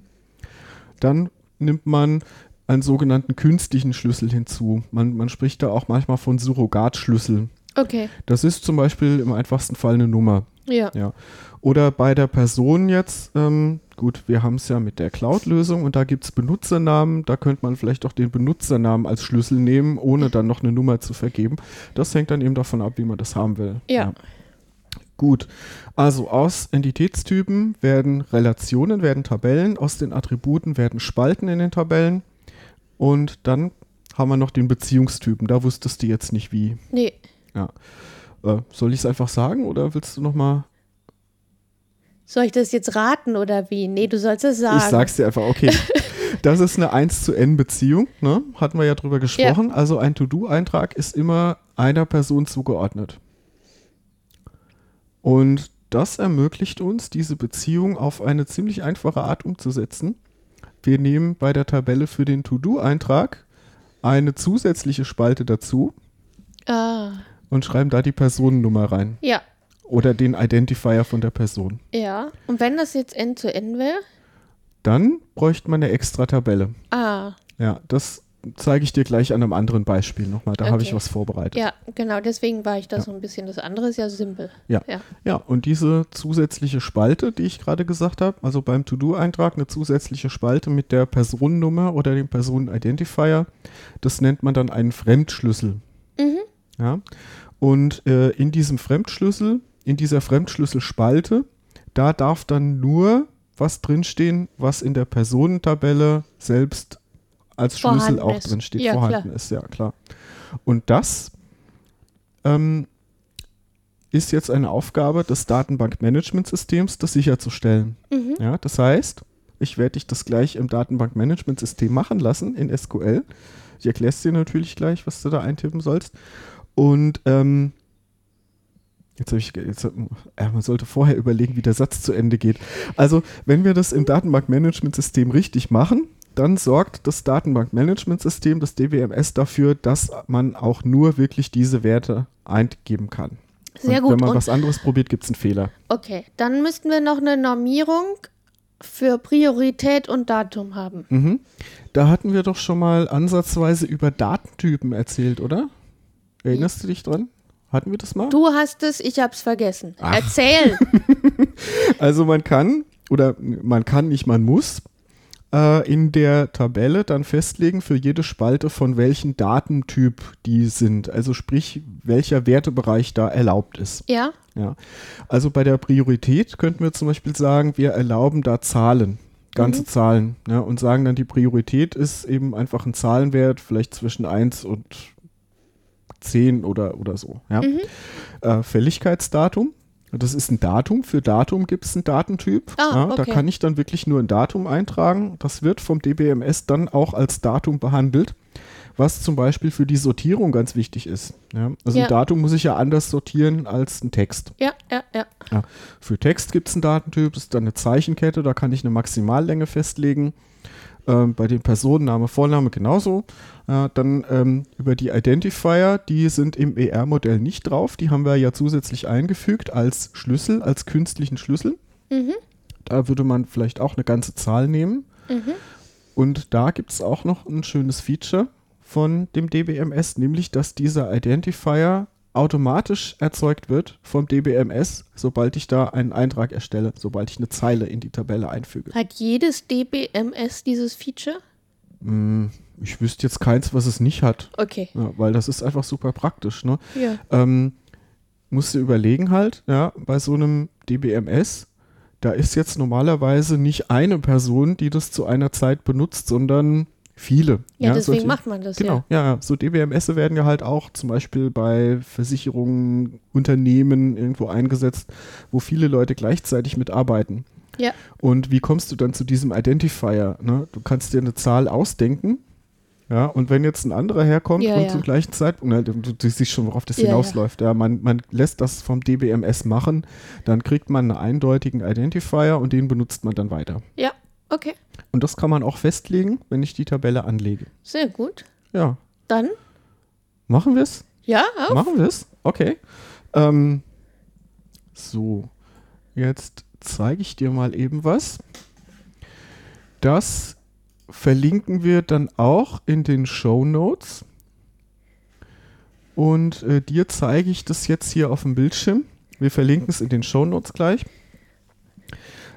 dann nimmt man einen sogenannten künstlichen Schlüssel hinzu. Man, man spricht da auch manchmal von Surrogatschlüsseln. Okay. Das ist zum Beispiel im einfachsten Fall eine Nummer. Ja. ja. Oder bei der Person jetzt, ähm, gut, wir haben es ja mit der Cloud-Lösung und da gibt es Benutzernamen. Da könnte man vielleicht auch den Benutzernamen als Schlüssel nehmen, ohne dann noch eine Nummer zu vergeben. Das hängt dann eben davon ab, wie man das haben will. ja. ja. Gut, also aus Entitätstypen werden Relationen, werden Tabellen, aus den Attributen werden Spalten in den Tabellen und dann haben wir noch den Beziehungstypen. Da wusstest du jetzt nicht wie. Nee. Ja. Äh, soll ich es einfach sagen oder willst du noch mal soll ich das jetzt raten oder wie? Nee, du sollst es sagen. Ich sag's dir einfach, okay. [laughs] Das ist eine 1 zu N Beziehung, ne? Hatten wir ja drüber gesprochen. Ja. Also ein To-Do-Eintrag ist immer einer Person zugeordnet. Und das ermöglicht uns, diese Beziehung auf eine ziemlich einfache Art umzusetzen. Wir nehmen bei der Tabelle für den To-Do-Eintrag eine zusätzliche Spalte dazu. Ah und schreiben da die Personennummer rein. Ja. Oder den Identifier von der Person. Ja. Und wenn das jetzt N zu N wäre? Dann bräuchte man eine extra Tabelle. Ah. Ja, das zeige ich dir gleich an einem anderen Beispiel nochmal. Da okay. habe ich was vorbereitet. Ja, genau, deswegen war ich da ja. so ein bisschen. Das andere ist ja simpel. Ja. ja. Ja, und diese zusätzliche Spalte, die ich gerade gesagt habe, also beim To-Do-Eintrag eine zusätzliche Spalte mit der Personennummer oder dem Personenidentifier, das nennt man dann einen Fremdschlüssel. Ja? Und äh, in diesem Fremdschlüssel, in dieser Fremdschlüsselspalte, da darf dann nur was drinstehen, was in der Personentabelle selbst als vorhanden Schlüssel auch drinsteht, ja, vorhanden klar. ist, ja klar. Und das ähm, ist jetzt eine Aufgabe des Datenbankmanagementsystems, das sicherzustellen. Mhm. Ja, das heißt, ich werde dich das gleich im Datenbankmanagementsystem machen lassen in SQL. Ich erkläre es dir natürlich gleich, was du da eintippen sollst. Und ähm, Jetzt habe ich, jetzt, äh, man sollte vorher überlegen, wie der Satz zu Ende geht. Also, wenn wir das im Datenbankmanagementsystem richtig machen, dann sorgt das Datenbankmanagementsystem, das DWMS, dafür, dass man auch nur wirklich diese Werte eingeben kann. Sehr Und gut. Wenn man Und was anderes probiert, gibt es einen Fehler. Okay, dann müssten wir noch eine Normierung für Priorität und Datum haben. Mhm. Da hatten wir doch schon mal ansatzweise über Datentypen erzählt, oder? Erinnerst du dich dran? Hatten wir das mal? Du hast es, ich hab's vergessen. Ach. Erzähl! [laughs] also man kann, oder man kann nicht, man muss äh, in der Tabelle dann festlegen für jede Spalte, von welchem Datentyp die sind. Also sprich, welcher Wertebereich da erlaubt ist. Ja. ja. Also bei der Priorität könnten wir zum Beispiel sagen, wir erlauben da Zahlen ganze mhm. Zahlen ja, und sagen dann, die Priorität ist eben einfach ein Zahlenwert, vielleicht zwischen 1 und 10 oder, oder so. Ja? Mhm. Äh, Fälligkeitsdatum. Das ist ein Datum. Für Datum gibt es einen Datentyp. Ah, ja, okay. Da kann ich dann wirklich nur ein Datum eintragen. Das wird vom DBMS dann auch als Datum behandelt, was zum Beispiel für die Sortierung ganz wichtig ist. Ja, also ja. ein Datum muss ich ja anders sortieren als ein Text. Ja, ja, ja. für Text gibt es einen Datentyp, das ist dann eine Zeichenkette, da kann ich eine Maximallänge festlegen. Ähm, bei den Personen Name, Vorname genauso. Äh, dann ähm, über die Identifier, die sind im ER-Modell nicht drauf. Die haben wir ja zusätzlich eingefügt als Schlüssel, als künstlichen Schlüssel. Mhm. Da würde man vielleicht auch eine ganze Zahl nehmen. Mhm. Und da gibt es auch noch ein schönes Feature von dem DBMS, nämlich dass dieser Identifier automatisch erzeugt wird vom DBMS, sobald ich da einen Eintrag erstelle, sobald ich eine Zeile in die Tabelle einfüge. Hat jedes DBMS dieses Feature? Hm, ich wüsste jetzt keins, was es nicht hat. Okay. Ja, weil das ist einfach super praktisch. Ne? Ja. Ähm, musst du überlegen halt, ja, bei so einem DBMS, da ist jetzt normalerweise nicht eine Person, die das zu einer Zeit benutzt, sondern Viele. Ja, ja deswegen solche, macht man das. Genau, ja. ja. So DBMS werden ja halt auch zum Beispiel bei Versicherungen, Unternehmen irgendwo eingesetzt, wo viele Leute gleichzeitig mitarbeiten. Ja. Und wie kommst du dann zu diesem Identifier? Ne? Du kannst dir eine Zahl ausdenken. Ja, und wenn jetzt ein anderer herkommt ja, und ja. zum gleichen Zeitpunkt, ne, du, du, siehst schon, worauf das hinausläuft. Ja, man, man lässt das vom DBMS machen, dann kriegt man einen eindeutigen Identifier und den benutzt man dann weiter. Ja, okay. Und das kann man auch festlegen, wenn ich die Tabelle anlege. Sehr gut. Ja. Dann? Machen wir es? Ja, auf. Machen wir es? Okay. Ähm, so, jetzt zeige ich dir mal eben was. Das verlinken wir dann auch in den Show Notes. Und äh, dir zeige ich das jetzt hier auf dem Bildschirm. Wir verlinken es in den Show Notes gleich.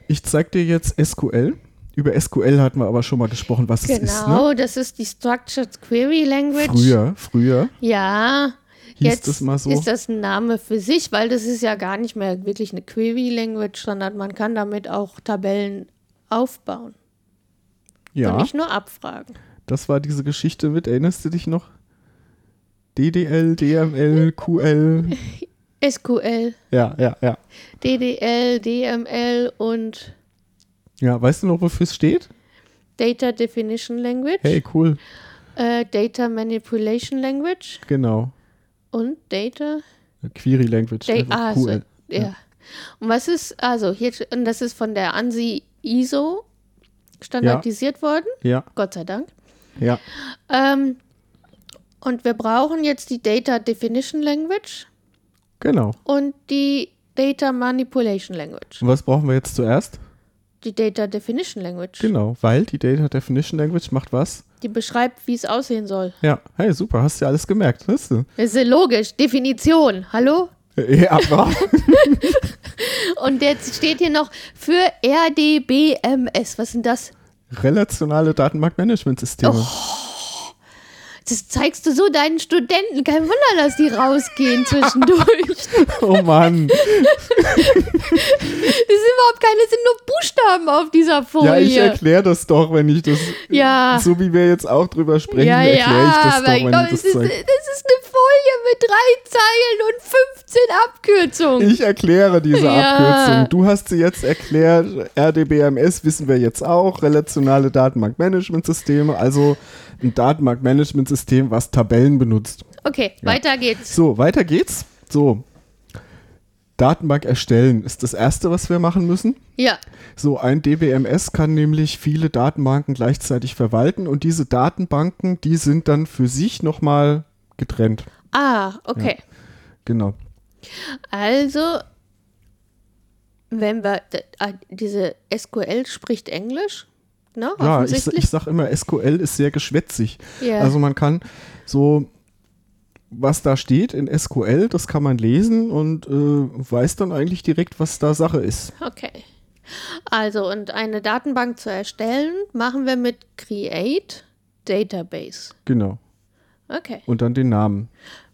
Ich zeige dir jetzt SQL. Über SQL hatten wir aber schon mal gesprochen, was genau, es ist. Genau, ne? das ist die Structured Query Language. Früher, früher. Ja. Jetzt das so? ist das ein Name für sich, weil das ist ja gar nicht mehr wirklich eine Query Language, sondern man kann damit auch Tabellen aufbauen. Ja. Und nicht nur abfragen. Das war diese Geschichte mit, erinnerst du dich noch? DDL, DML, QL. SQL. [laughs] Ja, ja, ja. DDL, DML und ja, weißt du noch, wofür es steht? Data Definition Language. Hey, cool. Äh, Data Manipulation Language. Genau. Und Data? Query Language. Da ah, cool. so, ja. ja. Und was ist, also hier, und das ist von der ANSI ISO standardisiert ja. worden. Ja. Gott sei Dank. Ja. Ähm, und wir brauchen jetzt die Data Definition Language. Genau. Und die Data Manipulation Language. Und was brauchen wir jetzt zuerst? Die Data Definition Language. Genau, weil die Data Definition Language macht was? Die beschreibt, wie es aussehen soll. Ja, hey, super, hast du ja alles gemerkt, weißt du? Das ist ja logisch. Definition, hallo? Ja, aber. [laughs] Und jetzt steht hier noch für RDBMS. Was sind das? Relationale Datenbankmanagementsysteme. Oh. Das zeigst du so deinen Studenten. Kein Wunder, dass die rausgehen [laughs] zwischendurch. oh Mann. Das sind überhaupt keine, das sind nur Buchstaben auf dieser Folie. Ja, ich erkläre das doch, wenn ich das. Ja. So wie wir jetzt auch drüber sprechen, ja, erkläre ja, ich das doch, wenn glaub, ich das ist, zeige. Das ist eine Folie mit drei Zeilen und 15 Abkürzungen. Ich erkläre diese ja. Abkürzung. Du hast sie jetzt erklärt. RDBMS wissen wir jetzt auch. Relationale Datenbankmanagementsysteme. Also ein Datenbankmanagementsystem, was Tabellen benutzt. Okay, ja. weiter geht's. So, weiter geht's. So. Datenbank erstellen ist das erste, was wir machen müssen. Ja. So, ein DBMS kann nämlich viele Datenbanken gleichzeitig verwalten und diese Datenbanken, die sind dann für sich nochmal getrennt. Ah, okay. Ja, genau. Also, wenn wir äh, diese SQL spricht Englisch, Ne? Ja, ich, ich sage immer, SQL ist sehr geschwätzig. Yeah. Also man kann so, was da steht in SQL, das kann man lesen und äh, weiß dann eigentlich direkt, was da Sache ist. Okay. Also, und eine Datenbank zu erstellen, machen wir mit Create Database. Genau. Okay. Und dann den Namen.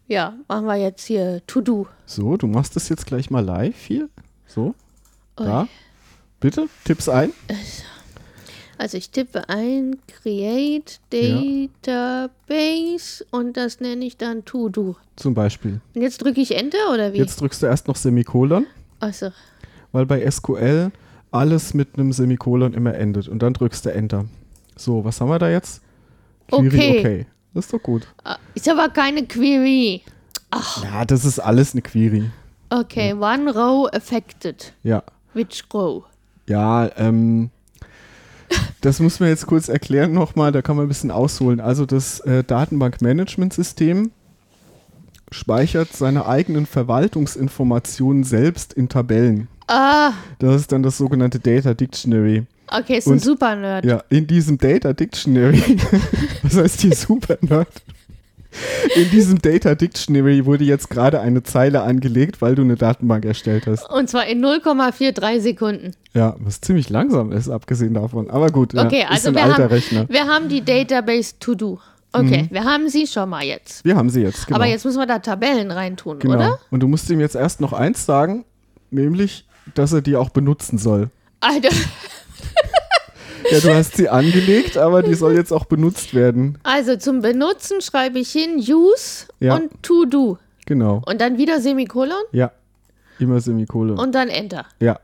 Ja, machen wir jetzt hier To Do. So, du machst das jetzt gleich mal live hier. So. Ui. Da. Bitte, tipp's ein. Also. Also ich tippe ein Create Database ja. und das nenne ich dann To-Do. Zum Beispiel. Und jetzt drücke ich Enter oder wie? Jetzt drückst du erst noch Semikolon. Also, Weil bei SQL alles mit einem Semikolon immer endet und dann drückst du Enter. So, was haben wir da jetzt? Okay. okay. Das ist doch gut. äh, ist aber keine Query. Ja, das ist alles eine Query. Okay, one row affected. Ja. Which row? Ja, ähm, das muss man jetzt kurz erklären nochmal, da kann man ein bisschen ausholen. Also das äh, Datenbankmanagementsystem speichert seine eigenen Verwaltungsinformationen selbst in Tabellen. Ah, Das ist dann das sogenannte Data Dictionary. okay, ist ein Und- super Nerd. Ja, in diesem Data Dictionary, [laughs] was heißt hier super Nerd? In diesem Data Dictionary wurde jetzt gerade eine Zeile angelegt, weil du eine Datenbank erstellt hast. Und zwar in 0,43 Sekunden. Ja, was ziemlich langsam ist, abgesehen davon. Aber gut, ja, Okay, ist also ein wir alter haben, Rechner. wir haben die Database to do. Okay, wir haben sie schon mal jetzt. Wir haben sie jetzt, genau. Aber jetzt müssen wir da Tabellen reintun, genau. oder? Und du musst ihm jetzt erst noch eins sagen, nämlich, dass er die auch benutzen soll. Alter, Ja, du hast sie angelegt, aber die soll jetzt auch benutzt werden. also zum Benutzen schreibe ich hin use Ja. und to do. Genau. Und dann wieder Semikolon Ja. Immer Semikolon. und dann Enter. ja.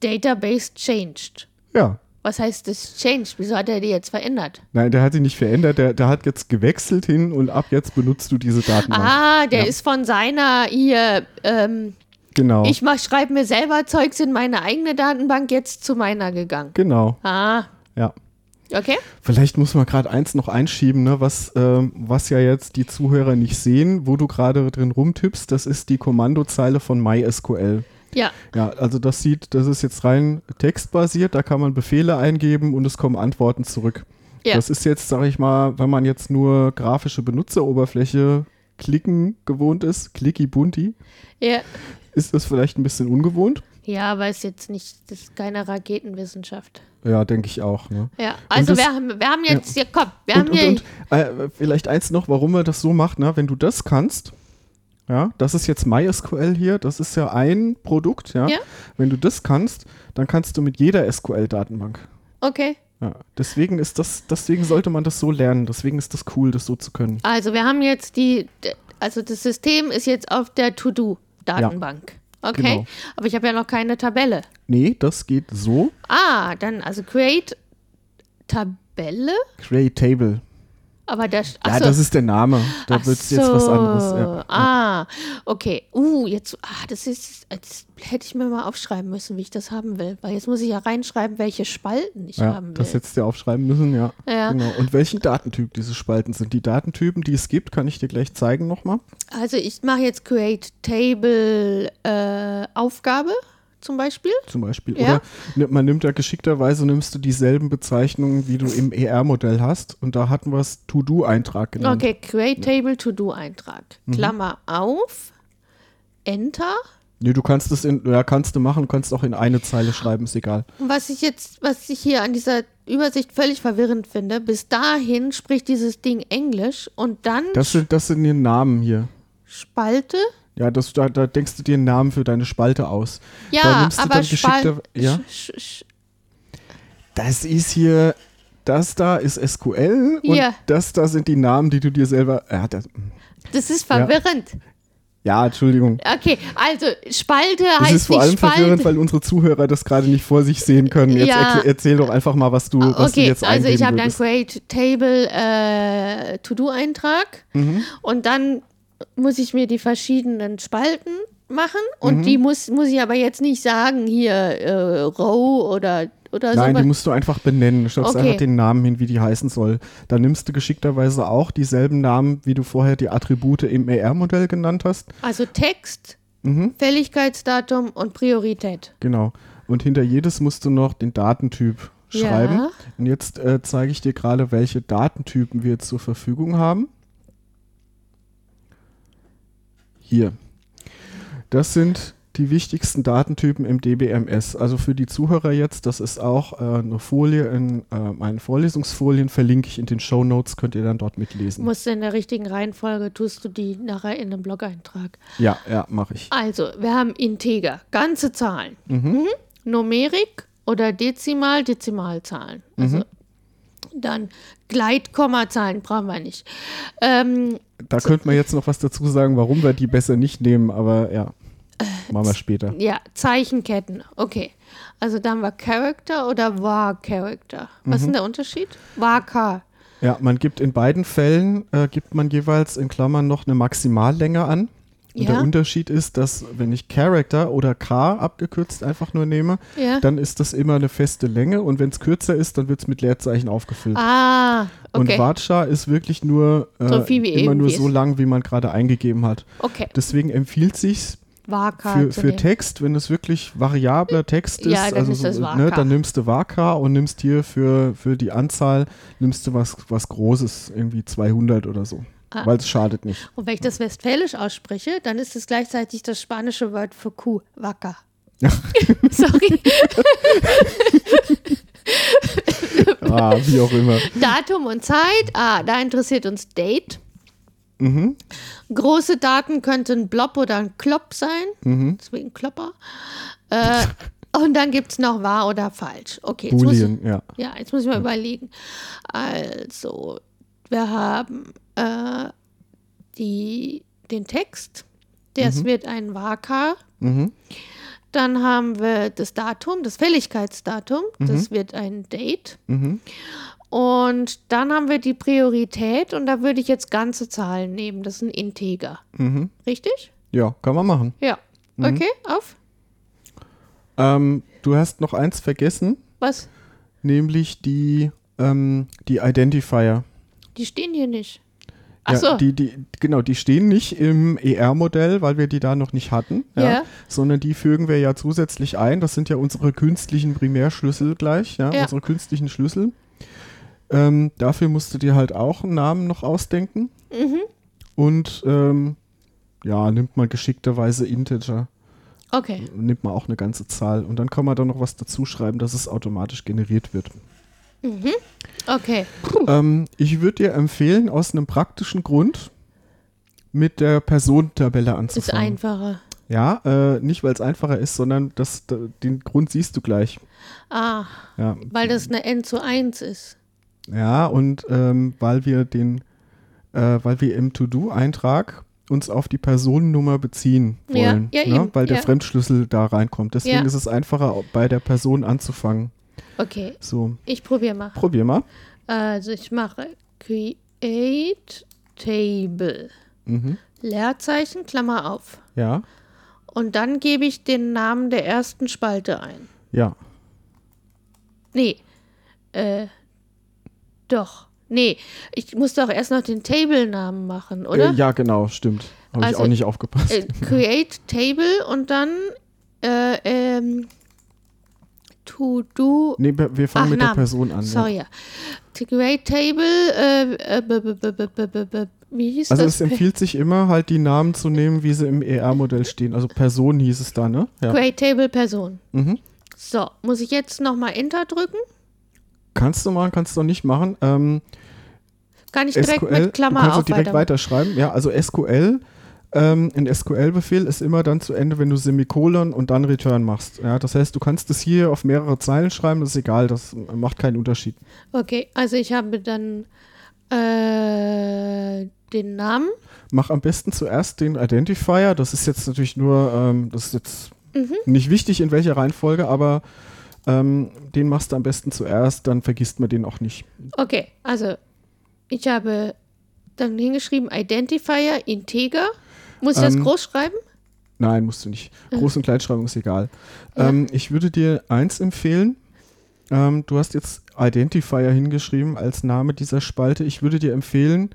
Database changed. Ja. Was heißt das changed? Wieso hat er die jetzt verändert? Nein, der hat sie nicht verändert. Der, der hat jetzt gewechselt hin und ab jetzt benutzt du diese Datenbank. Ah, der Ja. ist von seiner hier, ähm, Genau. ich schreibe mir selber Zeugs in meine eigene Datenbank jetzt zu meiner gegangen. genau. Ah, Ja. okay. Vielleicht muss man gerade eins noch einschieben, ne, was, ähm, was ja jetzt die Zuhörer nicht sehen, wo du gerade drin rumtippst, das ist die Kommandozeile von MySQL. Ja, Ja, also das sieht, das ist jetzt rein textbasiert, da kann man Befehle eingeben und es kommen Antworten zurück. Ja. Das ist jetzt, sage ich mal, wenn man jetzt nur grafische Benutzeroberfläche klicken gewohnt ist, clicky bunti, ja. Ist das vielleicht ein bisschen ungewohnt. Ja, aber ist jetzt nicht, das ist keine Raketenwissenschaft. Ja, denke ich auch. Ne? Ja, also das- wir, haben, wir haben jetzt, ja, komm, wir und, haben und, hier, und äh, vielleicht eins noch, warum er das so macht, ne? wenn du das kannst, ja, das ist jetzt MySQL hier, das ist ja ein Produkt, ja. Ja. Wenn du das kannst, dann kannst du mit jeder SQL-Datenbank. okay. Ja. Deswegen ist das, deswegen sollte man das so lernen, deswegen ist das cool, das so zu können. Also wir haben jetzt die, also das System ist jetzt auf der To-Do-Datenbank. Okay, Genau. aber ich habe ja noch keine Tabelle. Nee, das geht so. Ah, dann also create Tabelle, Create Table. Aber da, Ja, achso, das ist der Name. Da ach wird jetzt was so. anderes. Ja. Ah, okay. Uh, jetzt, ah, das ist, das hätte ich mir mal aufschreiben müssen, wie ich das haben will, weil jetzt muss ich ja reinschreiben, welche Spalten ich Ja, haben will. das hättest du aufschreiben müssen, ja. Ja. Genau. Und welchen Datentyp diese Spalten sind. Die Datentypen, die es gibt, kann ich dir gleich zeigen nochmal. Also ich mache jetzt Create Table äh, Aufgabe zum Beispiel. zum Beispiel. Ja. Oder ni- man nimmt da geschickterweise, nimmst du dieselben Bezeichnungen, wie du im ER-Modell hast. Und da hatten wir es To-Do-Eintrag genannt. Okay, Create Table To Do Eintrag. Mhm. Klammer auf. Enter. Nee, du kannst es in, ja, kannst du machen, kannst auch in eine Zeile schreiben, ist egal. Was ich jetzt, was ich hier an dieser Übersicht völlig verwirrend finde, bis dahin spricht dieses Ding Englisch und dann Das sind, das sind die Namen hier. Spalte. Ja, das, da, da denkst du dir einen Namen für deine Spalte aus. da Ja, nimmst du aber dann geschickter, ja? Das ist hier, das da ist SQL und Ja. das da sind die Namen, die du dir selber. Ja, das, Das ist verwirrend. ja Entschuldigung. Okay, also Spalte Es heißt ist vor nicht allem Spalte. verwirrend, weil unsere Zuhörer das gerade nicht vor sich sehen können. Jetzt Ja. erzähl doch einfach mal, was du, was du Okay, jetzt also ich eingeben habe dann. Create Table äh, To-Do-Eintrag Mhm. und dann muss ich mir die verschiedenen Spalten machen und Mhm. die muss, muss ich aber jetzt nicht sagen, hier äh, Row oder, oder Nein, so. die musst du einfach benennen. Du schreibst Okay. einfach den Namen hin, wie die heißen soll. Dann nimmst du geschickterweise auch dieselben Namen, wie du vorher die Attribute im ER-Modell genannt hast. also Text, Mhm. Fälligkeitsdatum und Priorität. Genau. Und hinter jedes musst du noch den Datentyp schreiben. Ja. Und jetzt äh, zeige ich dir gerade, welche Datentypen wir zur Verfügung haben. Hier. Das sind die wichtigsten Datentypen im DBMS. Also für die Zuhörer jetzt, das ist auch äh, eine Folie in äh, meinen Vorlesungsfolien, verlinke ich in den Show Notes, könnt ihr dann dort mitlesen. Musst du in der richtigen Reihenfolge, tust du die nachher in einem Blog-Eintrag. Ja, ja, mache ich. Also, wir haben Integer, ganze Zahlen. Mhm. Mhm. Numerik oder Dezimal, Dezimalzahlen. Also Mhm. dann Gleitkommazahlen brauchen wir nicht. Ähm, Da könnte man jetzt noch was dazu sagen, warum wir die besser nicht nehmen, aber ja. Machen wir später. Ja, Zeichenketten. Okay. Also da haben wir Character oder var Character. Was ist Mhm. denn der Unterschied? var Char. Ja, man gibt in beiden Fällen, äh, gibt man jeweils in Klammern noch eine Maximallänge an. Und Ja. der Unterschied ist, dass wenn ich Character oder K abgekürzt einfach nur nehme, Ja. dann ist das immer eine feste Länge und wenn es kürzer ist, dann wird es mit Leerzeichen aufgefüllt. Ah, Und okay. Varchar ist wirklich nur, äh, So immer nur so lang, wie man gerade eingegeben hat. Okay. Deswegen empfiehlt sich var Char für, für. Text, wenn es wirklich variabler Text ist, Ja, dann also ist so, ne, dann nimmst du Vaka und nimmst hier für, für die Anzahl, nimmst du was, was Großes, irgendwie 200 oder so. Ah. Weil es schadet nicht. Und wenn ich das Westfälisch ausspreche, dann ist es gleichzeitig das spanische Wort für Kuh, Wacker. [laughs] Sorry. [laughs] Ah, wie auch immer. Datum und Zeit. Ah, da interessiert uns Date. Mhm. Große Daten könnten Blob oder ein Klopp sein. Mhm. Deswegen Klopper. Äh, und dann gibt es noch wahr oder falsch. Okay, jetzt muss ich, Boolean, ja. ja, jetzt muss ich mal überlegen. Also, wir haben äh, die, den Text. Das wird ein Vaka. Mhm. Dann haben wir das Datum, das Fälligkeitsdatum. Das wird ein Date. Mhm. Und dann haben wir die Priorität und da würde ich jetzt ganze Zahlen nehmen. Das ist ein Integer. Mhm. Richtig? Ja, kann man machen. Ja. Okay, auf. Ähm, du hast noch eins vergessen, Was? nämlich die, ähm, die Identifier. Die stehen hier nicht. Ach Ja, so. die, die, genau, die stehen nicht im ER-Modell, weil wir die da noch nicht hatten, ja, Ja. sondern die fügen wir ja zusätzlich ein. Das sind ja unsere künstlichen Primärschlüssel gleich, ja, Ja. unsere künstlichen Schlüssel. Ähm, dafür musst du dir halt auch einen Namen noch ausdenken. Mhm. Und ähm, ja, nimmt man geschickterweise Integer, Okay. nimmt man auch eine ganze Zahl. Und dann kann man da noch was dazu schreiben, dass es automatisch generiert wird. Okay. Ähm, ich würde dir empfehlen, aus einem praktischen Grund mit der Personentabelle Ist anzufangen. einfacher. Ja, äh, nicht weil es einfacher ist, sondern das, den Grund siehst du gleich. Ah, Ja, weil das eine N zu 1 ist. ja und ähm, weil wir den, äh, weil wir im To-Do-Eintrag uns auf die Personennummer beziehen Ja, wollen, ja, ne? eben, weil der ja. Fremdschlüssel da reinkommt. Deswegen Ja. ist es einfacher, bei der Person anzufangen. Okay, So, ich probiere mal. probier mal. Also ich mache Create Table. Mhm. Leerzeichen, Klammer auf. Ja, Und dann gebe ich den Namen der ersten Spalte ein. ja. Nee. Äh. Doch. Nee. Ich muss doch erst noch den Table-Namen machen, oder? Äh, ja, genau, stimmt. Habe ich Also, auch nicht aufgepasst. Äh, create Table und dann äh, ähm, to do. nee, wir fangen Ach, mit der Namen. Person an. Sorry, Ja. To create Table. Äh, äh, wie hieß Also das? es empfiehlt sich immer, halt die Namen zu nehmen, wie sie im ER-Modell stehen. Also Person hieß es da, ne? Ja. Create Table Person. Mhm. So, muss ich jetzt nochmal Enter drücken? Kannst du machen, kannst du nicht machen. Ähm, Kann ich direkt SQL, mit du Klammer kannst auch auf direkt weiter. weiterschreiben. Ja, also SQL, ähm, ein SQL-Befehl ist immer dann zu Ende, wenn du Semikolon und dann Return machst. Ja, das heißt, du kannst es hier auf mehrere Zeilen schreiben, das ist egal, das macht keinen Unterschied. Okay, also ich habe dann äh, den Namen. Mach am besten zuerst den Identifier. Das ist jetzt natürlich nur, ähm, das ist jetzt Mhm. nicht wichtig in welcher Reihenfolge, aber ähm, den machst du am besten zuerst, dann vergisst man den auch nicht. Okay, also ich habe dann hingeschrieben Identifier Integer. Muss ich das Ähm, groß schreiben? Nein, musst du nicht. Groß- und Kleinschreibung ist egal. Ja. Ähm, ich würde dir eins empfehlen. Ähm, du hast jetzt Identifier hingeschrieben als Name dieser Spalte. Ich würde dir empfehlen,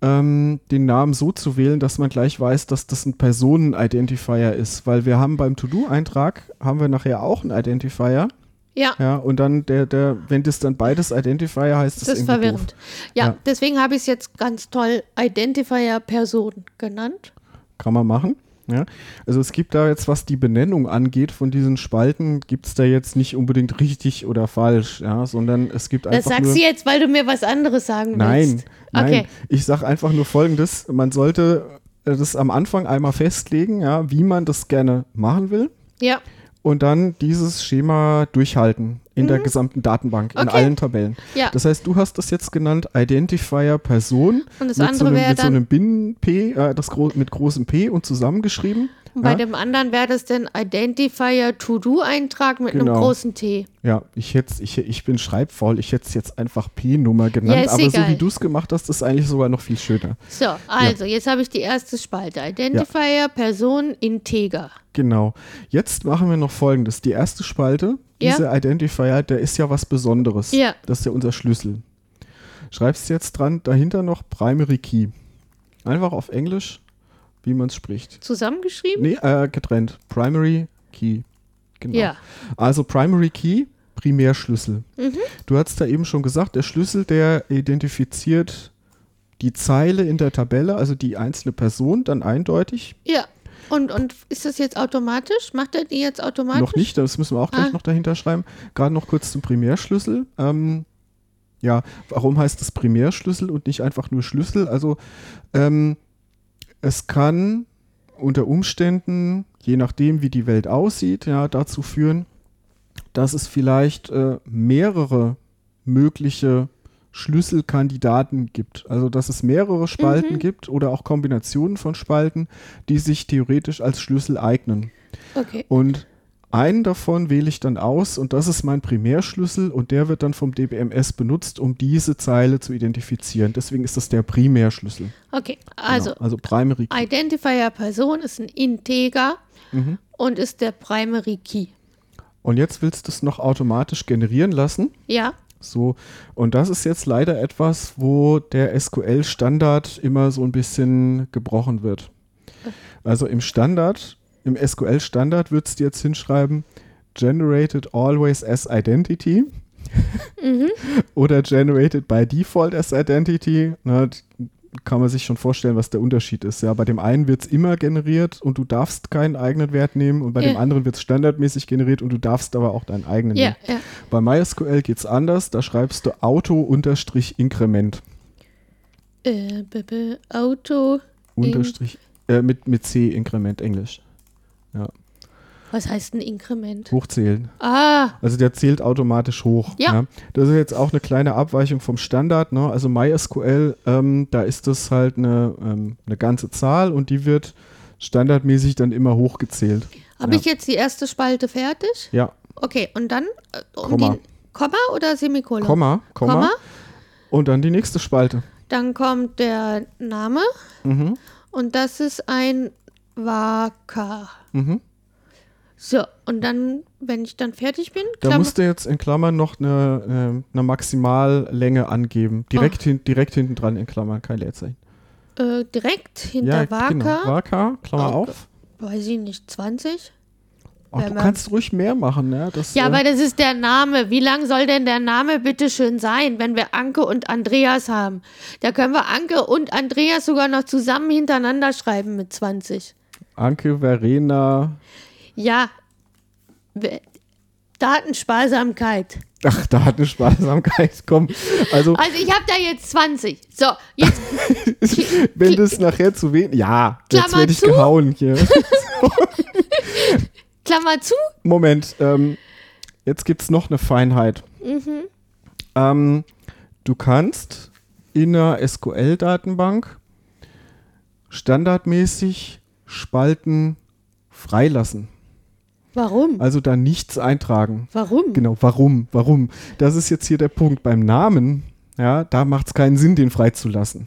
ähm, den Namen so zu wählen, dass man gleich weiß, dass das ein Personen-Identifier ist, weil wir haben beim To-Do-Eintrag haben wir nachher auch einen Identifier. Ja, Ja, und dann der, der, wenn das dann beides Identifier heißt, das, das ist verwirrend. Ja, Ja. deswegen habe ich es jetzt ganz toll Identifier Person genannt. Kann man machen. Ja, also es gibt da jetzt, was die Benennung angeht von diesen Spalten, gibt es da jetzt nicht unbedingt richtig oder falsch, ja, sondern es gibt Das einfach sagst nur... du jetzt, weil du mir was anderes sagen Nein, willst. nein. Okay. Ich sage einfach nur Folgendes: Man sollte äh, das am Anfang einmal festlegen, ja, wie man das gerne machen will, Ja, und dann dieses Schema durchhalten in der gesamten Datenbank, in Mhm. Okay. allen Tabellen. ja. Das heißt, du hast das jetzt genannt Identifier Person Und das mit, so andere einem, wäre mit so einem Binnen-P, äh, das gro mit großem P und zusammengeschrieben. Und bei dem anderen wäre das dann Identifier To-Do-Eintrag mit genau. einem großen T. Ja, ich, hätte, ich, ich bin schreibfaul, ich hätte es jetzt einfach P-Nummer genannt, ja, aber egal. so wie du es gemacht hast, ist eigentlich sogar noch viel schöner. So, also ja. jetzt habe ich die erste Spalte. Identifier, ja. Person, Integer. Genau. Jetzt machen wir noch folgendes. Die erste Spalte, dieser Identifier, der ist ja was Besonderes. Ja. Das ist ja unser Schlüssel. Schreibst du jetzt dran, dahinter noch Primary Key. Einfach auf Englisch wie man es spricht. Zusammengeschrieben? Nee, äh, getrennt. Primary Key. Genau. Ja. Also Primary Key, Primärschlüssel. Mhm. Du hast da eben schon gesagt, der Schlüssel, der identifiziert die Zeile in der Tabelle, also die einzelne Person, dann eindeutig. Ja. Und, und ist das jetzt automatisch? Macht er die jetzt automatisch? Noch nicht, das müssen wir auch gleich ah. noch dahinter schreiben. Gerade noch kurz zum Primärschlüssel. Ähm, ja, warum heißt es Primärschlüssel und nicht einfach nur Schlüssel? Also ähm, es kann unter Umständen, je nachdem, wie die Welt aussieht, ja, dazu führen, dass es vielleicht äh, mehrere mögliche Schlüsselkandidaten gibt. Also dass es mehrere Spalten mhm. gibt oder auch Kombinationen von Spalten, die sich theoretisch als Schlüssel eignen. Okay. Und einen davon wähle ich dann aus und das ist mein Primärschlüssel und der wird dann vom DBMS benutzt, um diese Zeile zu identifizieren. Deswegen ist das der Primärschlüssel. Okay, also, genau, also Primary Key. Identifier Person ist ein Integer mhm. und ist der Primary Key. Und jetzt willst du es noch automatisch generieren lassen? Ja. So, und das ist jetzt leider etwas, wo der SQL-Standard immer so ein bisschen gebrochen wird. Also im Standard im SQL-Standard würdest du jetzt hinschreiben, generated always as identity. Mhm. [laughs] Oder generated by default as identity. Na, kann man sich schon vorstellen, was der Unterschied ist. Ja, bei dem einen wird es immer generiert und du darfst keinen eigenen Wert nehmen und bei ja. dem anderen wird es standardmäßig generiert und du darfst aber auch deinen eigenen ja, nehmen. Bei MySQL geht es anders, da schreibst du Auto-Inkrement. Äh, Auto Unterstrich äh, mit, mit C Inkrement Englisch. Was heißt ein Inkrement? Hochzählen. Ah. Also der zählt automatisch hoch. Ja. ja. Das ist jetzt auch eine kleine Abweichung vom Standard. Ne? Also MySQL, ähm, da ist das halt eine, ähm, eine ganze Zahl und die wird standardmäßig dann immer hochgezählt. Habe ja. ich jetzt die erste Spalte fertig? Ja. Okay, und dann äh, um Komma. Die, Komma oder Semikolon? Komma, Komma. Komma. Und dann die nächste Spalte. Dann kommt der Name. Mhm. Und das ist ein Waka. Mhm. So, und dann, wenn ich dann fertig bin. Da musst du jetzt in Klammern noch eine, äh, eine Maximallänge angeben. Direkt, oh. hin, direkt hinten dran in Klammern, kein Leerzeichen. Äh, direkt hinter ja, Waka. Genau. Waka, Klammer oh, auf. Weiß ich nicht, 20? Ach, du kannst ruhig mehr machen, ne? Das, ja, äh, aber das ist der Name. Wie lang soll denn der Name bitte schön sein, wenn wir Anke und Andreas haben? Da können wir Anke und Andreas sogar noch zusammen hintereinander schreiben mit 20. Anke, Verena. Ja, Datensparsamkeit. Ach, Datensparsamkeit, [laughs] komm. Also, also ich habe da jetzt 20. So, jetzt. [laughs] Wenn das nachher zu wenig. Ja, Klammer jetzt werde ich zu. gehauen hier. [laughs] Klammer zu. Moment, ähm, jetzt gibt es noch eine Feinheit. Mhm. Ähm, du kannst in einer SQL-Datenbank standardmäßig Spalten freilassen. Warum? Also da nichts eintragen. Warum? Genau, warum? Warum? Das ist jetzt hier der Punkt. Beim Namen, ja, da macht es keinen Sinn, den freizulassen.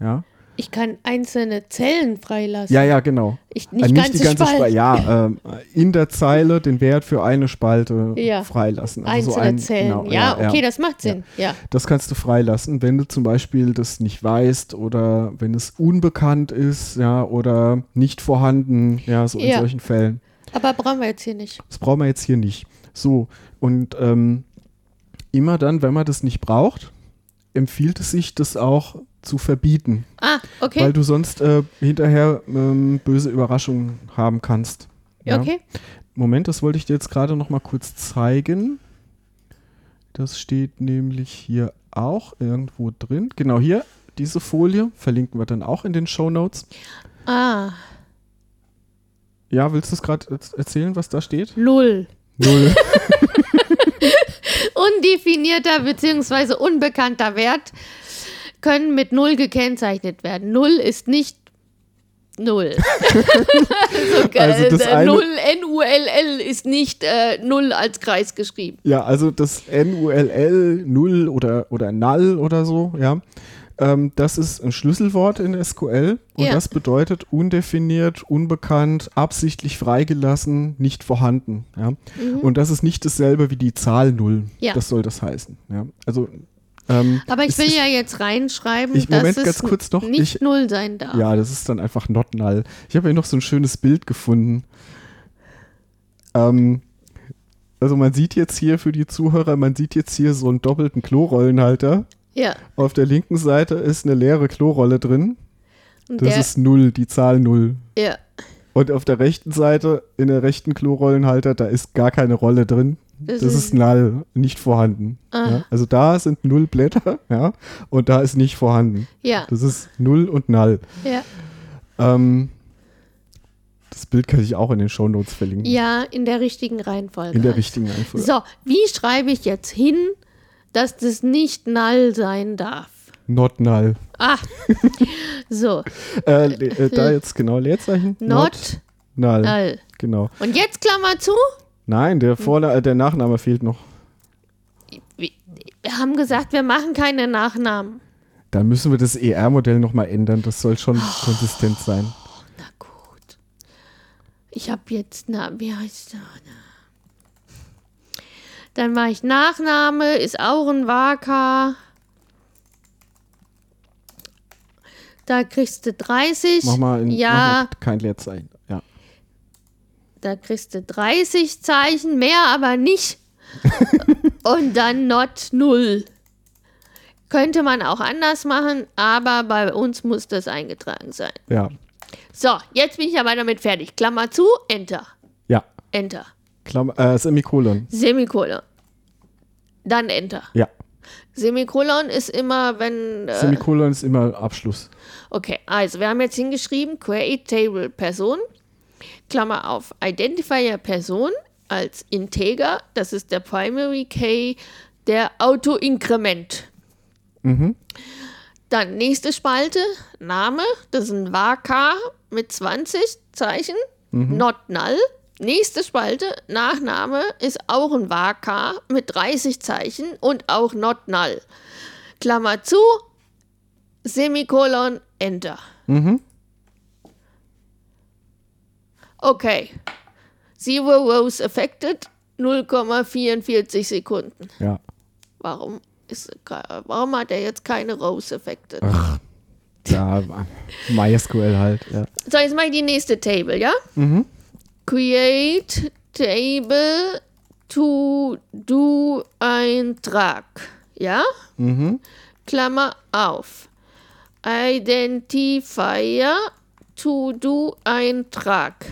Ja. Ich kann einzelne Zellen freilassen. Ja, ja, genau. Ich, nicht, äh, nicht die ganze Spalte. Spalte. Ja, äh, in der Zeile den Wert für eine Spalte ja. freilassen. Also einzelne so ein, Zellen. Genau, ja, ja, okay, ja. das macht Sinn. Ja. Das kannst du freilassen, wenn du zum Beispiel das nicht weißt oder wenn es unbekannt ist, ja, oder nicht vorhanden, ja, so in solchen Fällen. Aber brauchen wir jetzt hier nicht. Das brauchen wir jetzt hier nicht. So, und ähm, immer dann, wenn man das nicht braucht, empfiehlt es sich, das auch zu verbieten. Ah, okay. Weil du sonst äh, hinterher ähm, böse Überraschungen haben kannst. Ja? Okay. Moment, das wollte ich dir jetzt gerade noch mal kurz zeigen. Das steht nämlich hier auch irgendwo drin. Genau hier, diese Folie verlinken wir dann auch in den Show Notes. Ah. Ja, willst du es gerade erzählen, was da steht? Null. Null. [laughs] Undefinierter bzw. unbekannter Wert können mit Null gekennzeichnet werden. Null ist nicht Null. so, [laughs] also das äh, Null, N-U-L-L ist nicht äh, Null als Kreis geschrieben. Ja, also das N-U-L-L, Null oder, oder Null oder so, ja. Ähm, das ist ein Schlüsselwort in SQL und ja. das bedeutet undefiniert, unbekannt, absichtlich freigelassen, nicht vorhanden. Ja? Mhm. Und das ist nicht dasselbe wie die Zahl Null. Ja. Das soll das heißen. Ja? Also ähm, Aber ich will ja jetzt reinschreiben, ich, dass Moment, es kurz noch, nicht ich, null sein darf. Ja, das ist dann einfach not null. Ich habe hier noch so ein schönes Bild gefunden. Ähm, also man sieht jetzt hier für die Zuhörer, man sieht jetzt hier so einen doppelten Klorollenhalter. Ja. Auf der linken Seite ist eine leere Klorolle drin. das der, ist null, die Zahl null. Ja. Und auf der rechten Seite, in der rechten Klorollenhalter, da ist gar keine Rolle drin. Das, das ist null, nicht vorhanden. Ah. Ja? Also da sind null Blätter, [laughs] ja, und da ist nicht vorhanden. Ja. Das ist null und null. Ja. Ähm, das Bild kann ich auch in den Shownotes verlinken. Ja, in der richtigen Reihenfolge. In der richtigen Reihenfolge. So, wie schreibe ich jetzt hin, dass das nicht null sein darf? Not null. Ah, [laughs] so. äh, äh, da jetzt genau Leerzeichen. Not, not null. null. Genau. Und jetzt Klammer zu? Nein, der, Vorla der Nachname fehlt noch. Wir haben gesagt, wir machen keine Nachnamen. Dann müssen wir das ER-Modell nochmal ändern. Das soll schon oh, konsistent sein. Na gut. Ich habe jetzt, na, wie heißt der? Dann mache ich Nachname, ist auch ein Waka. Da kriegst du 30. Mach mal, in, ja. Mach mal kein Leerzeichen. Ja. Da kriegst du 30 Zeichen, mehr aber nicht. [laughs] Und dann not 0. Könnte man auch anders machen, aber bei uns muss das eingetragen sein. Ja. So, jetzt bin ich aber damit fertig. Klammer zu, Enter. Ja. Enter. Klammer, äh, Semikolon. Semikolon. Dann Enter. Ja. Semikolon ist immer, wenn. Äh, Semikolon ist immer Abschluss. Okay, also wir haben jetzt hingeschrieben, Create Table Person, Klammer auf, Identifier Person als Integer, das ist der Primary Key, der Auto-Inkrement. Mhm. Dann nächste Spalte, Name, das ist ein var mit 20 Zeichen, mhm. not null. Nächste Spalte, Nachname, ist auch ein var mit 30 Zeichen und auch not null. Klammer zu, Semikolon, Enter. Mhm. Okay. Zero rows affected, 0,44 Sekunden. Ja. Warum, ist, warum hat er jetzt keine rows affected? Ach, ja, MySQL halt, ja. So, jetzt mache ich die nächste Table, ja? Mhm. Create Table to do Eintrag, ja? Mhm. Klammer auf. Identifier to do Eintrag.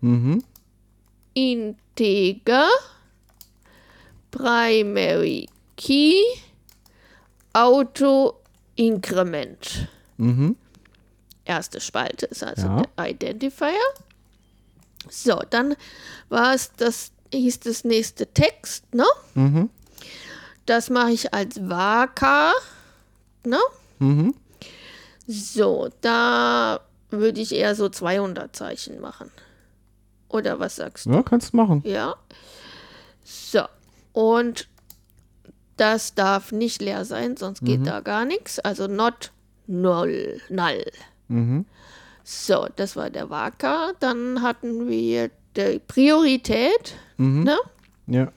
Mhm. Integer, Primary Key, Auto Increment. Mhm. Erste Spalte ist also ja. der Identifier. So, dann war es das, hieß das nächste Text, ne? Mhm. Das mache ich als Waka, ne? Mhm. So, da würde ich eher so 200 Zeichen machen. Oder was sagst du? Ja, kannst du machen. Ja. So. Und das darf nicht leer sein, sonst geht mhm. da gar nichts. Also not null. null. Mhm. So, das war der Waka. Dann hatten wir die Priorität. Mhm. Ne? Ja.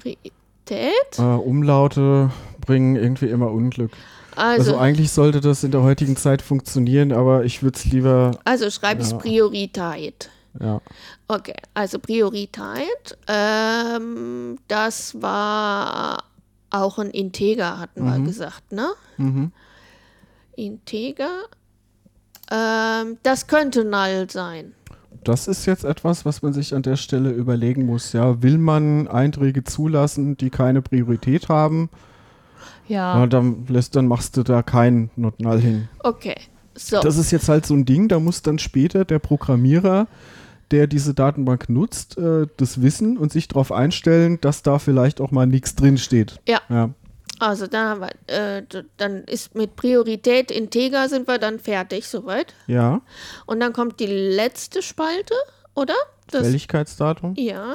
Priorität. Äh, Umlaute bringen irgendwie immer Unglück. Also, also, eigentlich sollte das in der heutigen Zeit funktionieren, aber ich würde es lieber. Also schreibe ich ja. Priorität. Ja. Okay, also Priorität. Ähm, das war auch ein Integer, hatten mhm. wir gesagt, ne? Mhm. Integer. Ähm, das könnte null sein. Das ist jetzt etwas, was man sich an der Stelle überlegen muss. Ja, will man Einträge zulassen, die keine Priorität haben? Ja. ja dann, lässt, dann machst du da kein Not Null hin. Okay. So. Das ist jetzt halt so ein Ding, da muss dann später der Programmierer der diese Datenbank nutzt, äh, das wissen und sich darauf einstellen, dass da vielleicht auch mal nichts drin steht. Ja. ja. Also dann, wir, äh, dann ist mit Priorität Integer sind wir dann fertig soweit. Ja. Und dann kommt die letzte Spalte, oder? Das, Fälligkeitsdatum. Ja.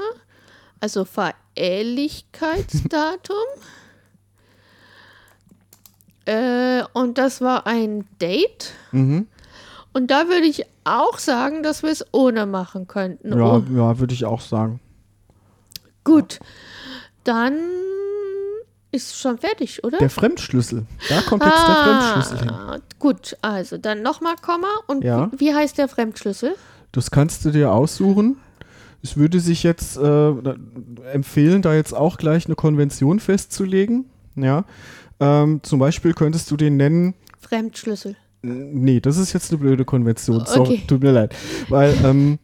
Also Verehrlichkeitsdatum. [laughs] äh, und das war ein Date. Mhm. Und da würde ich auch sagen, dass wir es ohne machen könnten. Ja, oh. ja würde ich auch sagen. Gut. Dann ist schon fertig, oder? Der Fremdschlüssel. Da kommt jetzt ah, der Fremdschlüssel hin. Gut, also dann nochmal Komma. Und ja. wie heißt der Fremdschlüssel? Das kannst du dir aussuchen. Es würde sich jetzt äh, empfehlen, da jetzt auch gleich eine Konvention festzulegen. Ja. Ähm, zum Beispiel könntest du den nennen. Fremdschlüssel. Nee, das ist jetzt eine blöde Konvention. Okay. So, tut mir leid. Weil ähm,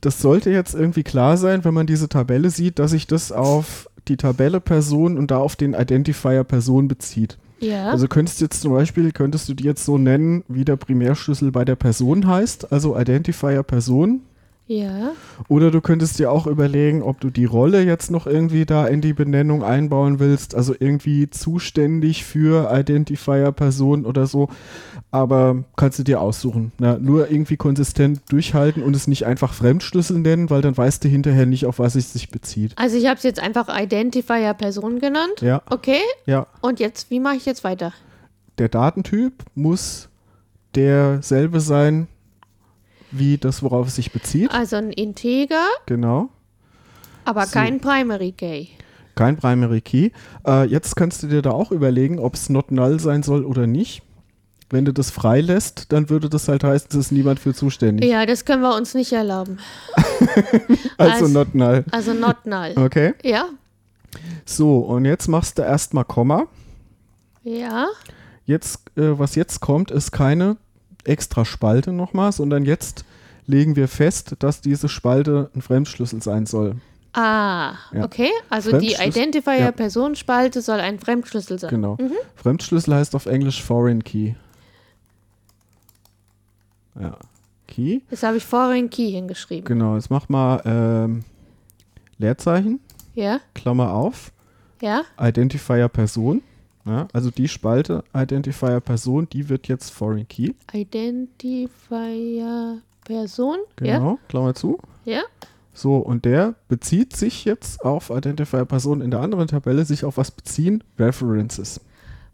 das sollte jetzt irgendwie klar sein, wenn man diese Tabelle sieht, dass sich das auf die Tabelle Person und da auf den Identifier Person bezieht. Ja. Also könntest du jetzt zum Beispiel, könntest du die jetzt so nennen, wie der Primärschlüssel bei der Person heißt, also Identifier Person ja. Oder du könntest dir auch überlegen, ob du die Rolle jetzt noch irgendwie da in die Benennung einbauen willst, also irgendwie zuständig für Identifier Person oder so. Aber kannst du dir aussuchen. Ja, nur irgendwie konsistent durchhalten und es nicht einfach Fremdschlüssel nennen, weil dann weißt du hinterher nicht, auf was es sich bezieht. Also ich habe es jetzt einfach Identifier Person genannt. Ja. Okay. Ja. Und jetzt, wie mache ich jetzt weiter? Der Datentyp muss derselbe sein, wie das, worauf es sich bezieht. Also ein Integer. Genau. Aber so. kein Primary Key. Kein Primary Key. Äh, jetzt kannst du dir da auch überlegen, ob es not null sein soll oder nicht. Wenn du das freilässt, dann würde das halt heißen, es ist niemand für zuständig. Ja, das können wir uns nicht erlauben. [laughs] also, also not null. Also not null. Okay. Ja. So, und jetzt machst du erstmal Komma. Ja. Jetzt, äh, was jetzt kommt, ist keine extra Spalte nochmal, sondern jetzt legen wir fest, dass diese Spalte ein Fremdschlüssel sein soll. Ah, ja. okay. Also die Identifier-Personenspalte ja. soll ein Fremdschlüssel sein. Genau. Mhm. Fremdschlüssel heißt auf Englisch Foreign Key. Ja. Key. Jetzt habe ich Foreign Key hingeschrieben. Genau, jetzt mach mal ähm, Leerzeichen. Ja. Klammer auf. Ja. Identifier Person. Ja, also die Spalte Identifier Person, die wird jetzt Foreign Key. Identifier Person. Genau, ja. Klammer zu. Ja. So, und der bezieht sich jetzt auf Identifier Person in der anderen Tabelle, sich auf was beziehen? References.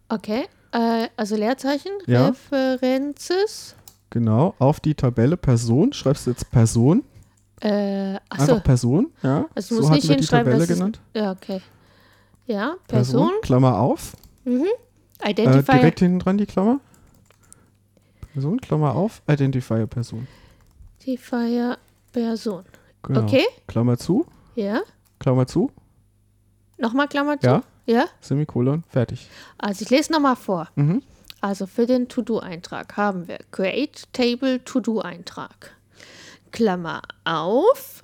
Okay, äh, also Leerzeichen, ja. References. Genau, auf die Tabelle Person schreibst du jetzt Person. Äh, achso. Einfach Person, ja. Also du musst so nicht hinschreiben, die Tabelle genannt. Ist, ja, okay. Ja, Person. Person Klammer auf. Mhm. Identifier. Äh, direkt hinten dran die Klammer. Person, Klammer auf, Identifier Person. Identifier Person. Genau. Okay. Klammer zu. Ja. Klammer zu. Nochmal Klammer zu. Ja. Ja. Semikolon, fertig. Also ich lese nochmal vor. Mhm. Also für den To-Do-Eintrag haben wir Create Table To-Do-Eintrag. Klammer auf,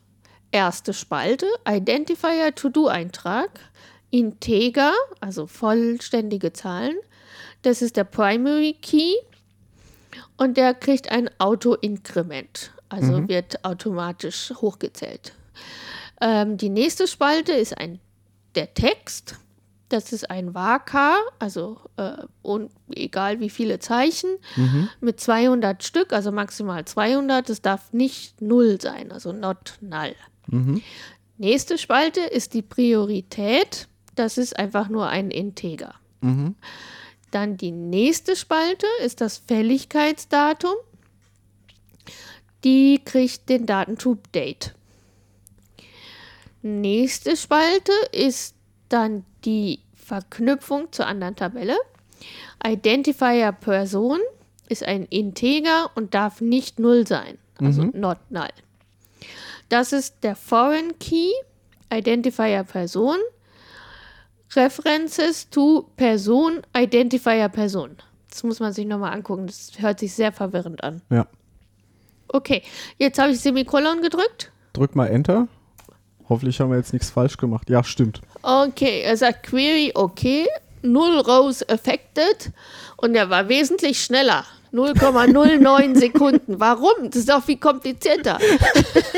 erste Spalte, Identifier To-Do-Eintrag, Integer, also vollständige Zahlen. Das ist der Primary Key und der kriegt ein Auto-Inkrement, also mhm. wird automatisch hochgezählt. Ähm, die nächste Spalte ist ein, der Text. Das ist ein Vaka, also äh, und, egal wie viele Zeichen, mhm. mit 200 Stück, also maximal 200. Es darf nicht null sein, also not null. Mhm. Nächste Spalte ist die Priorität das ist einfach nur ein Integer. Mhm. Dann die nächste Spalte ist das Fälligkeitsdatum. Die kriegt den Datentyp Date. Nächste Spalte ist dann die Verknüpfung zur anderen Tabelle. Identifier Person ist ein Integer und darf nicht null sein, also mhm. not null. Das ist der Foreign Key, Identifier Person References to Person, Identifier Person. Das muss man sich nochmal angucken. Das hört sich sehr verwirrend an. Ja. Okay, jetzt habe ich Semikolon gedrückt. Drück mal Enter. Hoffentlich haben wir jetzt nichts falsch gemacht. Ja, stimmt. Okay, er sagt Query okay, null Rows affected und er war wesentlich schneller. 0,09 [laughs] Sekunden. Warum? Das ist doch viel komplizierter.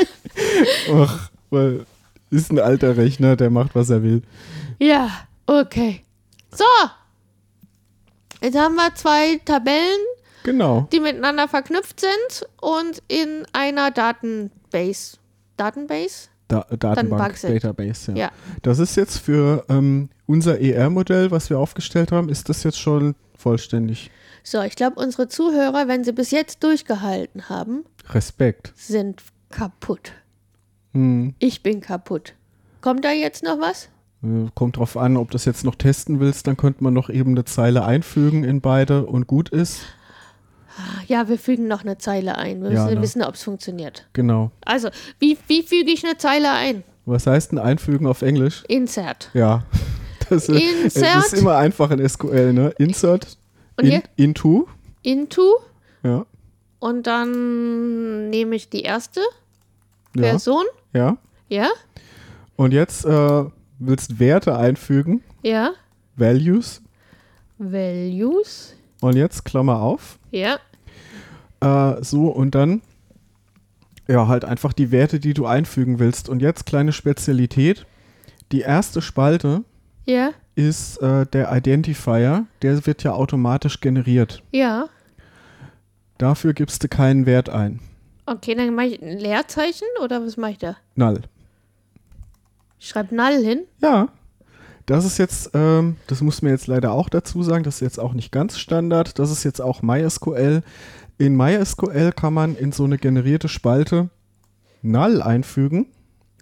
[laughs] Ach, weil ist ein alter Rechner, der macht, was er will. Ja, okay. So. Jetzt haben wir zwei Tabellen, Genau. die miteinander verknüpft sind und in einer Datenbase. Datenbase? Da Datenbank. Database, ja. Ja. Das ist jetzt für ähm, unser ER-Modell, was wir aufgestellt haben, ist das jetzt schon vollständig. So, ich glaube, unsere Zuhörer, wenn sie bis jetzt durchgehalten haben, Respekt. sind kaputt. Hm. Ich bin kaputt. Kommt da jetzt noch was? Äh, Kommt drauf an, ob du das jetzt noch testen willst, dann könnte man noch eben eine Zeile einfügen in beide und gut ist. Ja, wir fügen noch eine Zeile ein. Wir Ja, müssen ne? wissen, ob es funktioniert. Genau. Also, wie, wie füge ich eine Zeile ein? Was heißt denn einfügen auf Englisch? Insert. Ja. [laughs] Das, äh, Insert. das ist immer einfach in SQL, ne? Insert Und in, hier? into. Into. Ja. Und dann nehme ich die erste Ja. Person. ja. Ja? Und jetzt äh, willst Werte einfügen, Ja. Values. Values. Und jetzt Klammer auf. Ja. Äh, so und dann ja, halt einfach die Werte, die du einfügen willst. Und jetzt kleine Spezialität. Die erste Spalte Ja. ist äh, der Identifier. Der wird ja automatisch generiert. Ja. Dafür gibst du keinen Wert ein. Okay, dann mache ich ein Leerzeichen oder was mache ich da? Null. Ich schreibe null hin. Ja. Das ist jetzt, ähm, das muss man jetzt leider auch dazu sagen, das ist jetzt auch nicht ganz Standard. Das ist jetzt auch MySQL. In MySQL kann man in so eine generierte Spalte Null einfügen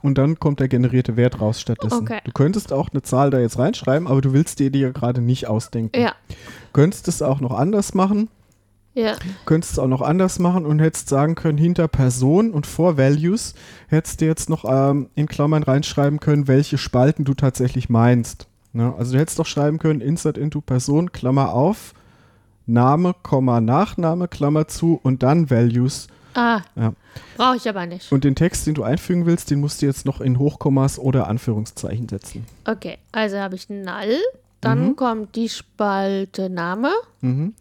und dann kommt der generierte Wert raus stattdessen. Okay. Du könntest auch eine Zahl da jetzt reinschreiben, aber du willst dir die ja gerade nicht ausdenken. Ja. Könntest es auch noch anders machen. Ja. Könntest es auch noch anders machen und hättest sagen können, hinter Person und vor Values hättest du jetzt noch ähm, in Klammern reinschreiben können, welche Spalten du tatsächlich meinst. Ne? Also du hättest doch schreiben können, Insert into Person, Klammer auf, Name, Komma, Nachname, Klammer zu und dann Values. Ah. Ja. Brauche ich aber nicht. Und den Text, den du einfügen willst, den musst du jetzt noch in Hochkommas oder Anführungszeichen setzen. Okay, also habe ich null. Dann Mhm. kommt die Spalte Name. Mhm.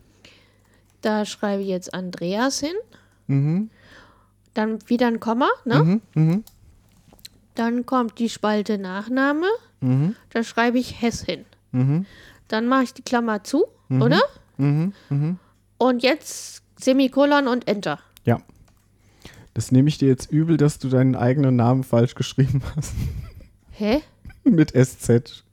Da schreibe ich jetzt Andreas hin. Mhm. Dann wieder ein Komma. Ne? Mhm. Mhm. Dann kommt die Spalte Nachname. Mhm. Da schreibe ich Hess hin. Mhm. Dann mache ich die Klammer zu, oder? Mhm. Mhm. Und jetzt Semikolon und Enter. Ja. Das nehme ich dir jetzt übel, dass du deinen eigenen Namen falsch geschrieben hast. Hä? [laughs] Mit SZ.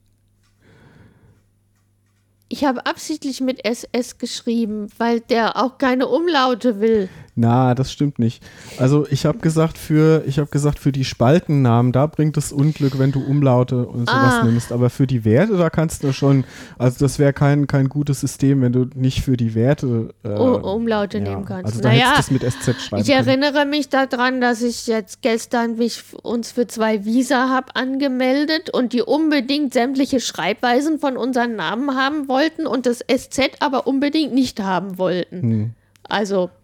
Ich habe absichtlich mit SS geschrieben, weil der auch keine Umlaute will. Na, das stimmt nicht. Also ich habe gesagt für ich habe gesagt für die Spaltennamen, da bringt es Unglück, wenn du Umlaute und sowas Ah. nimmst. Aber für die Werte, da kannst du schon. Also das wäre kein kein gutes System, wenn du nicht für die Werte äh, Oh, Umlaute ja, nehmen kannst. Also da naja, es mit SZ schreiben ich können. erinnere mich daran, dass ich jetzt gestern mich uns für zwei Visa habe angemeldet und die unbedingt sämtliche Schreibweisen von unseren Namen haben wollten und das SZ aber unbedingt nicht haben wollten. Hm. Also, Das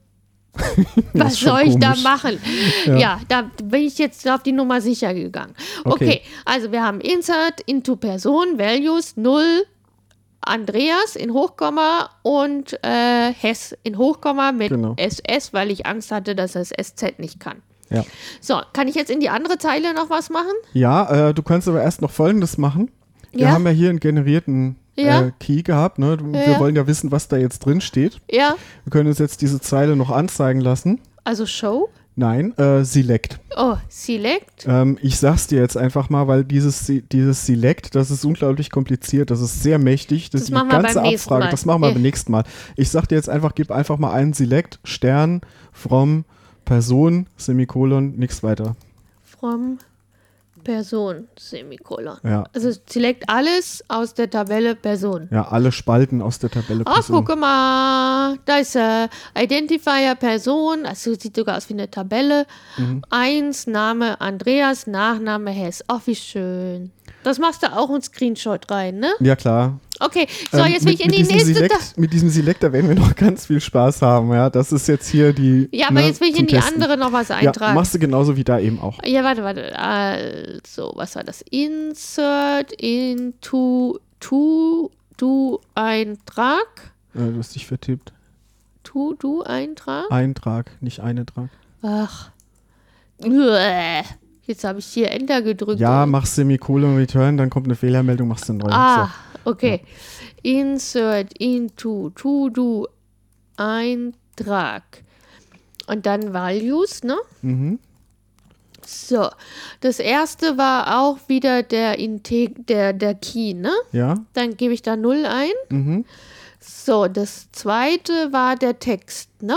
[laughs] was soll ich da machen? Ja. Ja. da bin ich jetzt auf die Nummer sicher gegangen. Okay, Okay. also wir haben Insert into Person, Values 0, Andreas in Hochkomma und äh, Hess in Hochkomma mit Genau. SS, weil ich Angst hatte, dass das SZ nicht kann. Ja. So, kann ich jetzt in die andere Zeile noch was machen? Ja, äh, du kannst aber erst noch Folgendes machen. Wir Ja. haben ja hier einen generierten Ja. äh, Key gehabt. Ne? Wir ja. wollen ja wissen, was da jetzt drin steht. Ja, Wir können uns jetzt diese Zeile noch anzeigen lassen. also Show. Nein, äh, Select. Oh, Select. Ähm, ich sag's dir jetzt einfach mal, weil dieses, Se- dieses Select, das ist unglaublich kompliziert, das ist sehr mächtig. Das, Das die machen wir ganze beim nächsten Abfrage, Mal. das machen wir beim nächsten Mal. Ich sag dir jetzt einfach, gib einfach mal einen Select, Stern, from, Person, Semikolon, nichts weiter. From Person, Semikolon. Ja. Also select alles aus der Tabelle Person. Ja, alle Spalten aus der Tabelle. Person. guck mal, da ist äh, Identifier Person, also sieht sogar aus wie eine Tabelle. Mhm. Eins, Name Andreas, Nachname Hess. Ach, wie schön. Das machst du auch einen Screenshot rein, ne? Ja, klar. Okay, so, Ähm, jetzt will mit, ich in die nächste. Select, Mit diesem Select, da werden wir noch [laughs] ganz viel Spaß haben. Ja, das ist jetzt hier die. ja, aber ne, jetzt will ich in die Testen. andere noch was Ja, eintragen. machst du genauso wie da eben auch. Ja, warte, warte. Also, was war das? Insert into to du Eintrag. Äh, du hast dich vertippt. Tu du Eintrag. Eintrag, nicht Eintrag. Ach. Uäh. Jetzt habe ich hier Enter gedrückt. Ja, mach Semikolon Return, dann kommt eine Fehlermeldung, machst du einen neuen. Ah, so. okay. Ja. Insert into To-Do Eintrag. Und dann Values, ne? Mhm. So, das erste war auch wieder der, Integ der, der Key, ne? Ja. Dann gebe ich da 0 ein. Mhm. So, das zweite war der Text, ne?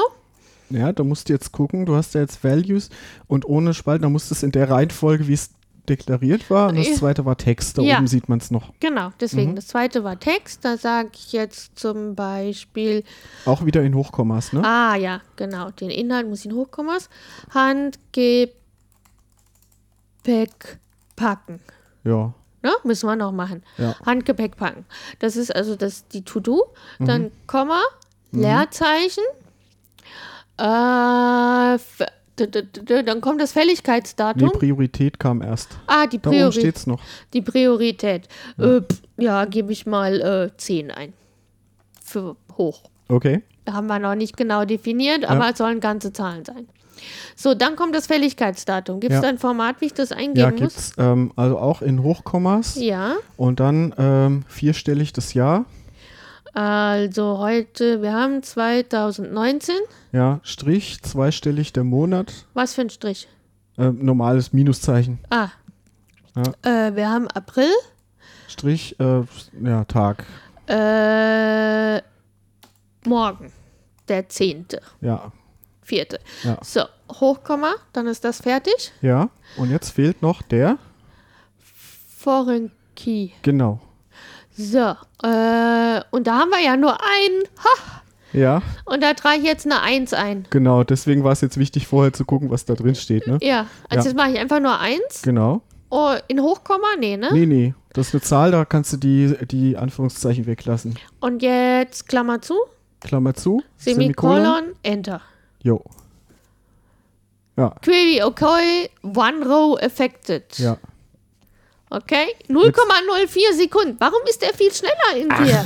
Ja, da musst du jetzt gucken, du hast ja jetzt Values und ohne Spalten, da musst du es in der Reihenfolge, wie es deklariert war. Und das zweite war Text, da ja. oben sieht man es noch. Genau, deswegen. Mhm. Das zweite war Text, da sage ich jetzt zum Beispiel. Auch wieder in Hochkommas, ne? Ah, ja, genau. Den Inhalt muss in Hochkommas. Handgepäck packen. Ja. Ne? Müssen wir noch machen. Ja. Handgepäck packen. Das ist also das, die To-Do. Dann mhm. Komma, mhm. Leerzeichen. Äh, dann kommt das Fälligkeitsdatum. Die Priorität kam erst. Ah, die Priorität. Da steht's noch. Die Priorität. Ja, äh, ja gebe ich mal äh, 10 ein. Für hoch. Okay. Haben wir noch nicht genau definiert, aber ja. es sollen ganze Zahlen sein. So, dann kommt das Fälligkeitsdatum. Gibt es ja. da ein Format, wie ich das eingeben ja, gibt's, muss? Ähm, also auch in Hochkommas. Ja. Und dann ähm, vierstellig das Jahr. Also heute, wir haben 2019. Ja, Strich, zweistellig der Monat. Was für ein Strich? Äh, normales Minuszeichen. Ah. Ja. Äh, wir haben April. Strich, äh, ja, Tag. Äh, morgen, der 10. Ja. Vierte. Ja. So, Hochkomma, dann ist das fertig. Ja, und jetzt fehlt noch der Foreign Key. Genau. So, äh, und da haben wir ja nur einen. Ha! Ja. Und da trage ich jetzt eine 1 ein. Genau, deswegen war es jetzt wichtig, vorher zu gucken, was da drin steht, ne? Ja, also ja. jetzt mache ich einfach nur 1. Genau. Oh, in Hochkomma? Nee, ne? Nee, nee. Das ist eine Zahl, da kannst du die, die Anführungszeichen weglassen. Und jetzt Klammer zu. Klammer zu. Semikolon, Semikolon. Enter. Jo. Ja. Query, okay, one row affected. Ja. Okay, 0,04 Sekunden. Warum ist der viel schneller in dir?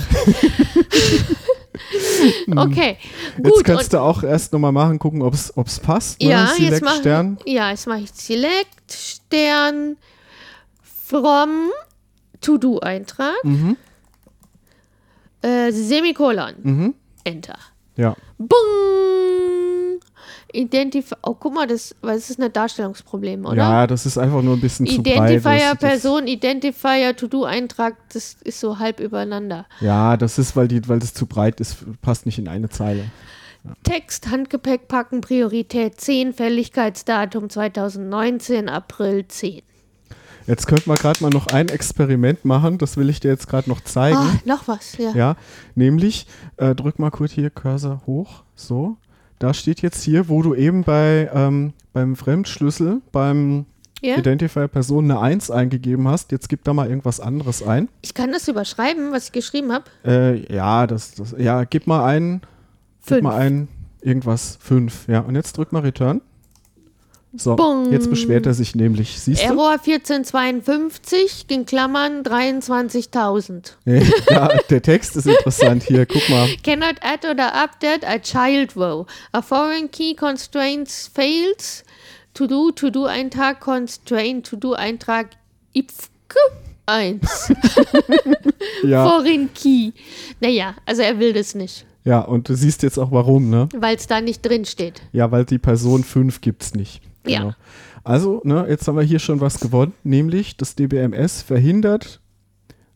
[laughs] okay, gut. Jetzt kannst du auch erst nochmal machen, gucken, ob es passt. Ne? Ja, Select jetzt mach, Stern. Ja, jetzt mache ich Select Stern from To-Do-Eintrag. Mhm. Äh, Semikolon. Mhm. Enter. Ja. Bung! Identify. Oh, guck mal, das, weil es ist ein Darstellungsproblem, oder? Ja, das ist einfach nur ein bisschen zu breit. Identifier Person, Identifier To-Do-Eintrag, das ist so halb übereinander. Ja, das ist, weil, die, weil das zu breit ist, passt nicht in eine Zeile. Ja. Text, Handgepäck packen, Priorität 10, Fälligkeitsdatum 2019, April 10. Jetzt könnte man gerade mal noch ein Experiment machen, das will ich dir jetzt gerade noch zeigen. Oh, noch was, ja. Ja, nämlich, äh, drück mal kurz hier Cursor hoch, so. Da steht jetzt hier, wo du eben bei, ähm, beim Fremdschlüssel, beim yeah. Identifier Person eine 1 eingegeben hast. Jetzt gib da mal irgendwas anderes ein. Ich kann das überschreiben, was ich geschrieben habe. Äh, ja, das, das, ja, gib mal ein, gib mal ein, irgendwas 5. Ja, und jetzt drück mal Return. So, Bong. jetzt beschwert er sich nämlich. Siehst Error 1452, in Klammern 23.000. ja, der Text ist interessant hier, guck mal. [laughs] Cannot add or update a child row. A foreign key constraints fails. To do, to do Eintrag, constraint, to do Eintrag, IPFK 1. [laughs] ja. Foreign key. Naja, also er will das nicht. Ja, und du siehst jetzt auch warum, ne? Weil es da nicht drin steht. Ja, weil die Person 5 gibt es nicht. Genau. Ja. Also, ne, jetzt haben wir hier schon was gewonnen, nämlich das DBMS verhindert,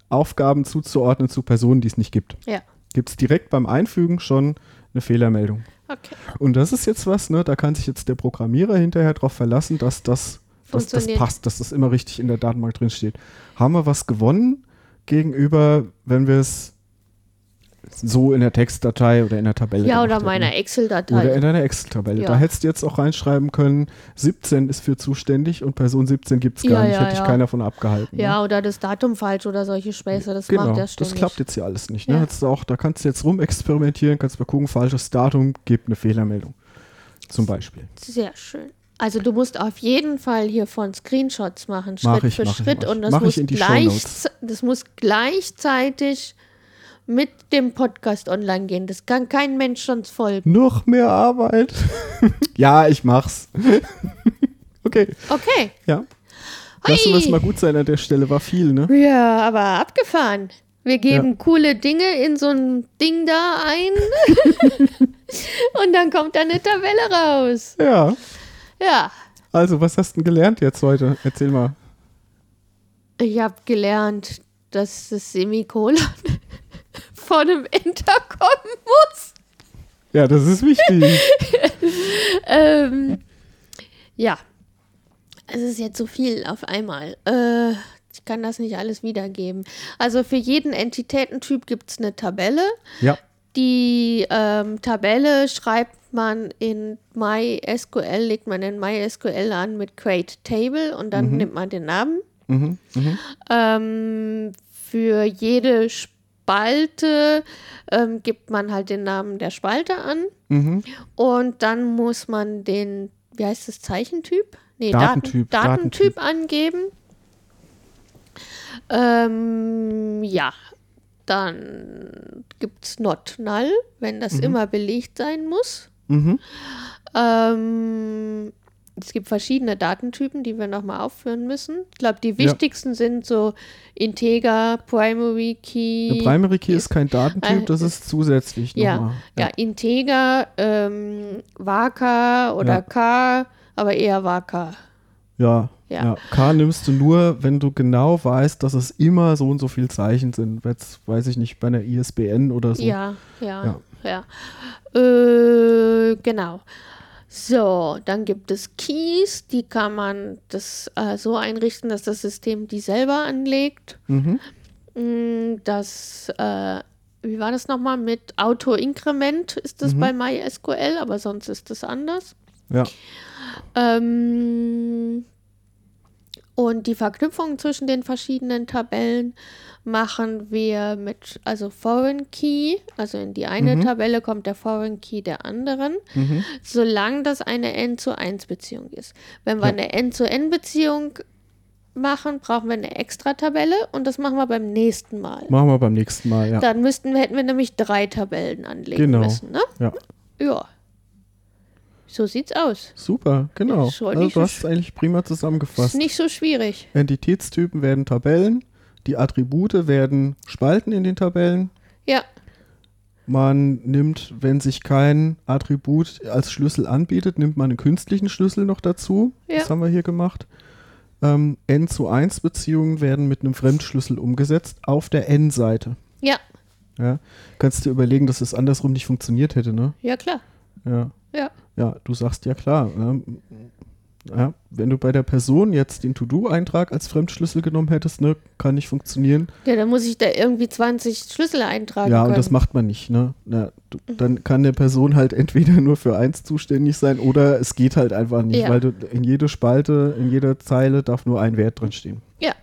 Aufgaben zuzuordnen zu Personen, die es nicht gibt. Ja. Gibt es direkt beim Einfügen schon eine Fehlermeldung. Okay. Und das ist jetzt was, ne, da kann sich jetzt der Programmierer hinterher darauf verlassen, dass das, dass das passt, dass das immer richtig in der Datenbank drin steht. Haben wir was gewonnen gegenüber, wenn wir es so in der Textdatei oder in der Tabelle. Ja, oder meiner Excel-Datei. Oder in deiner Excel-Tabelle. Ja. Da hättest du jetzt auch reinschreiben können, 17 ist für zuständig und Person 17 gibt es gar ja, nicht. Ja, Hätte ich keiner von abgehalten. Ja, ne? oder das Datum falsch oder solche Späße. Das genau, macht der ständig. Das klappt jetzt hier alles nicht. Ne? auch, da kannst du jetzt rumexperimentieren, kannst mal gucken, falsches Datum, gibt eine Fehlermeldung. Zum Beispiel. Sehr schön. Also du musst auf jeden Fall hiervon Screenshots machen, Schritt mach ich, für Schritt. Ich, und das muss, gleich, das muss gleichzeitig mit dem Podcast online gehen. Das kann kein Mensch sonst folgen. Noch mehr Arbeit. [laughs] ja, ich mach's. [laughs] okay. Okay. Ja. Lassen wir es mal gut sein an der Stelle, war viel, ne? Ja, aber abgefahren. Wir geben ja. coole Dinge in so ein Ding da ein [laughs] und dann kommt da eine Tabelle raus. Ja. Ja. Also, was hast du denn gelernt jetzt heute? Erzähl mal. Ich habe gelernt, dass das Semikolon vor dem Enter kommen muss. Ja, das ist wichtig. [laughs] ähm, ja, es ist jetzt so viel auf einmal. Äh, ich kann das nicht alles wiedergeben. Also für jeden Entitätentyp gibt es eine Tabelle. Ja. Die ähm, Tabelle schreibt man in MySQL, legt man in MySQL an mit Create Table und dann mhm. nimmt man den Namen. Mhm. Mhm. Ähm, für jede Sp Spalte ähm, gibt man halt den Namen der Spalte an. Mhm. Und dann muss man den, wie heißt das, Zeichentyp? Nee, Datentyp, Daten, Datentyp, Datentyp angeben. Ähm, ja, dann gibt es Not Null, wenn das mhm. immer belegt sein muss. Mhm. Ähm, es gibt verschiedene Datentypen, die wir nochmal aufführen müssen. Ich glaube, die wichtigsten ja. sind so Integer, Primary Key. Eine Primary Key ist, ist kein Datentyp, äh, das ist zusätzlich ja, nochmal. Ja, ja, Integer, ähm, Waka oder ja. K, aber eher Waka. Ja, ja. ja. K nimmst du nur, wenn du genau weißt, dass es immer so und so viele Zeichen sind. Jetzt weiß ich nicht, bei einer ISBN oder so. Ja, ja, ja. ja. Äh, genau. So, dann gibt es Keys, die kann man das äh, so einrichten, dass das System die selber anlegt. Mhm. Mm, das, äh, wie war das nochmal? Mit Auto-Inkrement ist das mhm. bei MySQL, aber sonst ist das anders. Ja. Ähm, und die Verknüpfung zwischen den verschiedenen Tabellen machen wir mit, also Foreign Key, also in die eine mhm. Tabelle kommt der Foreign Key der anderen, mhm. solange das eine N zu 1 Beziehung ist. Wenn wir ja. eine N zu N Beziehung machen, brauchen wir eine extra Tabelle und das machen wir beim nächsten Mal. Machen wir beim nächsten Mal, ja. Dann müssten wir, hätten wir nämlich drei Tabellen anlegen genau. müssen, ne? Ja. Ja. So sieht's aus. Super, genau. Also, du hast es eigentlich prima zusammengefasst. Ist nicht so schwierig. Entitätstypen werden Tabellen die Attribute werden Spalten in den Tabellen. Ja. Man nimmt, wenn sich kein Attribut als Schlüssel anbietet, nimmt man einen künstlichen Schlüssel noch dazu. Ja. Das haben wir hier gemacht. Ähm, N zu 1 Beziehungen werden mit einem Fremdschlüssel umgesetzt auf der N-Seite. Ja. Ja. Kannst du dir überlegen, dass es das andersrum nicht funktioniert hätte, ne? Ja, klar. Ja. Ja. Ja, du sagst ja klar. Ne? Ja, wenn du bei der Person jetzt den To-Do-Eintrag als Fremdschlüssel genommen hättest, ne, kann nicht funktionieren. Ja, dann muss ich da irgendwie 20 Schlüssel eintragen. Ja, können. und das macht man nicht, ne? Na, du, dann kann der Person halt entweder nur für eins zuständig sein oder es geht halt einfach nicht, ja. weil du in jede Spalte, in jeder Zeile darf nur ein Wert drin stehen. Ja.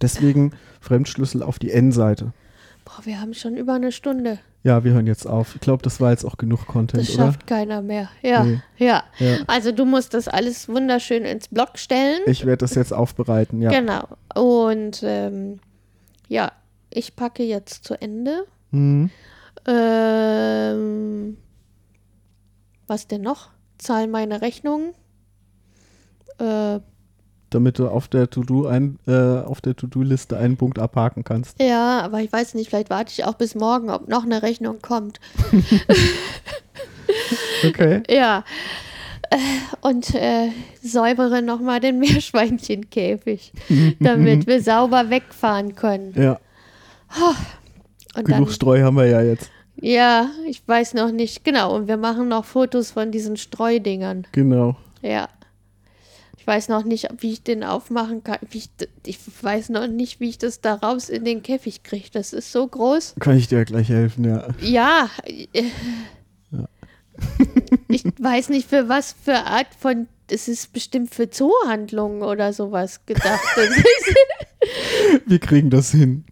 Deswegen Fremdschlüssel auf die N-Seite. Boah, wir haben schon über eine Stunde. Ja, wir hören jetzt auf. Ich glaube, das war jetzt auch genug Content, das schafft oder? keiner mehr. Ja, nee. ja, ja. Also du musst das alles wunderschön ins Blog stellen. Ich werde das jetzt aufbereiten, ja. Genau. Und ähm, ja, ich packe jetzt zu Ende. Mhm. Ähm, was denn noch? Zahl meine Rechnungen. Äh, damit du auf der To-Do ein, äh, auf der To-Do-Liste einen Punkt abhaken kannst. Ja, aber ich weiß nicht, vielleicht warte ich auch bis morgen, ob noch eine Rechnung kommt. [laughs] okay. Ja. Äh, und äh, säubere nochmal den [laughs] Meerschweinchenkäfig, [laughs] damit wir sauber wegfahren können. Ja. Und Genug dann, Streu haben wir ja jetzt. Ja, ich weiß noch nicht. Genau, und wir machen noch Fotos von diesen Streudingern. Genau. Ja. Ich weiß noch nicht, wie ich den aufmachen kann. Ich, ich, weiß noch nicht, wie ich das da raus in den Käfig kriege. Das ist so groß. Kann ich dir gleich helfen, ja. Ja. ja. ich weiß nicht, für was für Art von. Es ist bestimmt für Zoohandlungen oder sowas gedacht. [laughs] Wir kriegen das hin.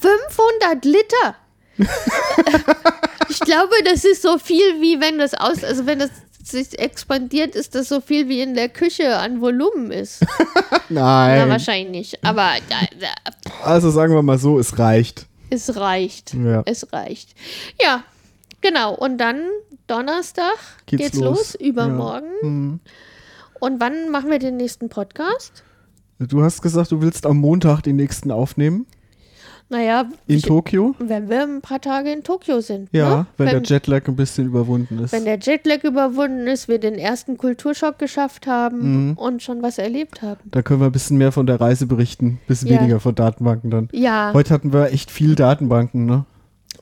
500 Liter. [laughs] ich glaube, das ist so viel wie wenn das aus, also wenn das sich expandiert, ist das so viel wie in der Küche an Volumen ist. [laughs] Nein. Na, wahrscheinlich nicht. Aber. also sagen wir mal so, es reicht. Es reicht. Ja. Es reicht. Ja, genau. Und dann Donnerstag geht's, geht's los. los. übermorgen. Ja. Mhm. Und wann machen wir den nächsten Podcast? Du hast gesagt, du willst am Montag die nächsten aufnehmen. Naja, in ich, Tokio? Wenn wir ein paar Tage in Tokio sind. Ja, ne? wenn, wenn, der Jetlag ein bisschen überwunden ist. Wenn der Jetlag überwunden ist, wir den ersten Kulturschock geschafft haben mhm. und schon was erlebt haben. Da können wir ein bisschen mehr von der Reise berichten, ein bisschen ja. weniger von Datenbanken dann. Ja. Heute hatten wir echt viel Datenbanken, ne?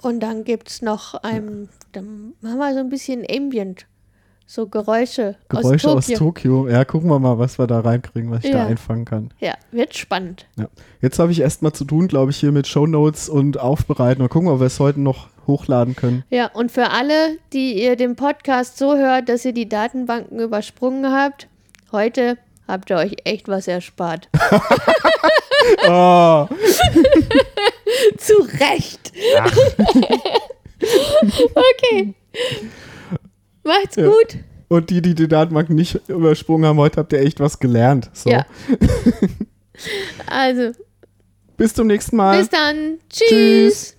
Und dann gibt es noch ein, dann haben wir so ein bisschen Ambient. So Geräusche, Geräusche aus Tokio. aus Tokio. Ja, gucken wir mal, was wir da reinkriegen, was ich ja. da einfangen kann. Ja, wird spannend. Ja. Jetzt habe ich erstmal zu tun, glaube ich, hier mit Shownotes und Aufbereiten. Mal gucken, ob wir es heute noch hochladen können. Ja, und für alle, die ihr den Podcast so hört, dass ihr die Datenbanken übersprungen habt, heute habt ihr euch echt was erspart. oh. [laughs] [laughs] Zu Recht. [laughs] okay. Macht's ja. gut. Und die, die die Datenbank nicht übersprungen haben, heute habt ihr echt was gelernt. So. Ja. [laughs] also. Bis zum nächsten Mal. Bis dann. Tschüss. Tschüss.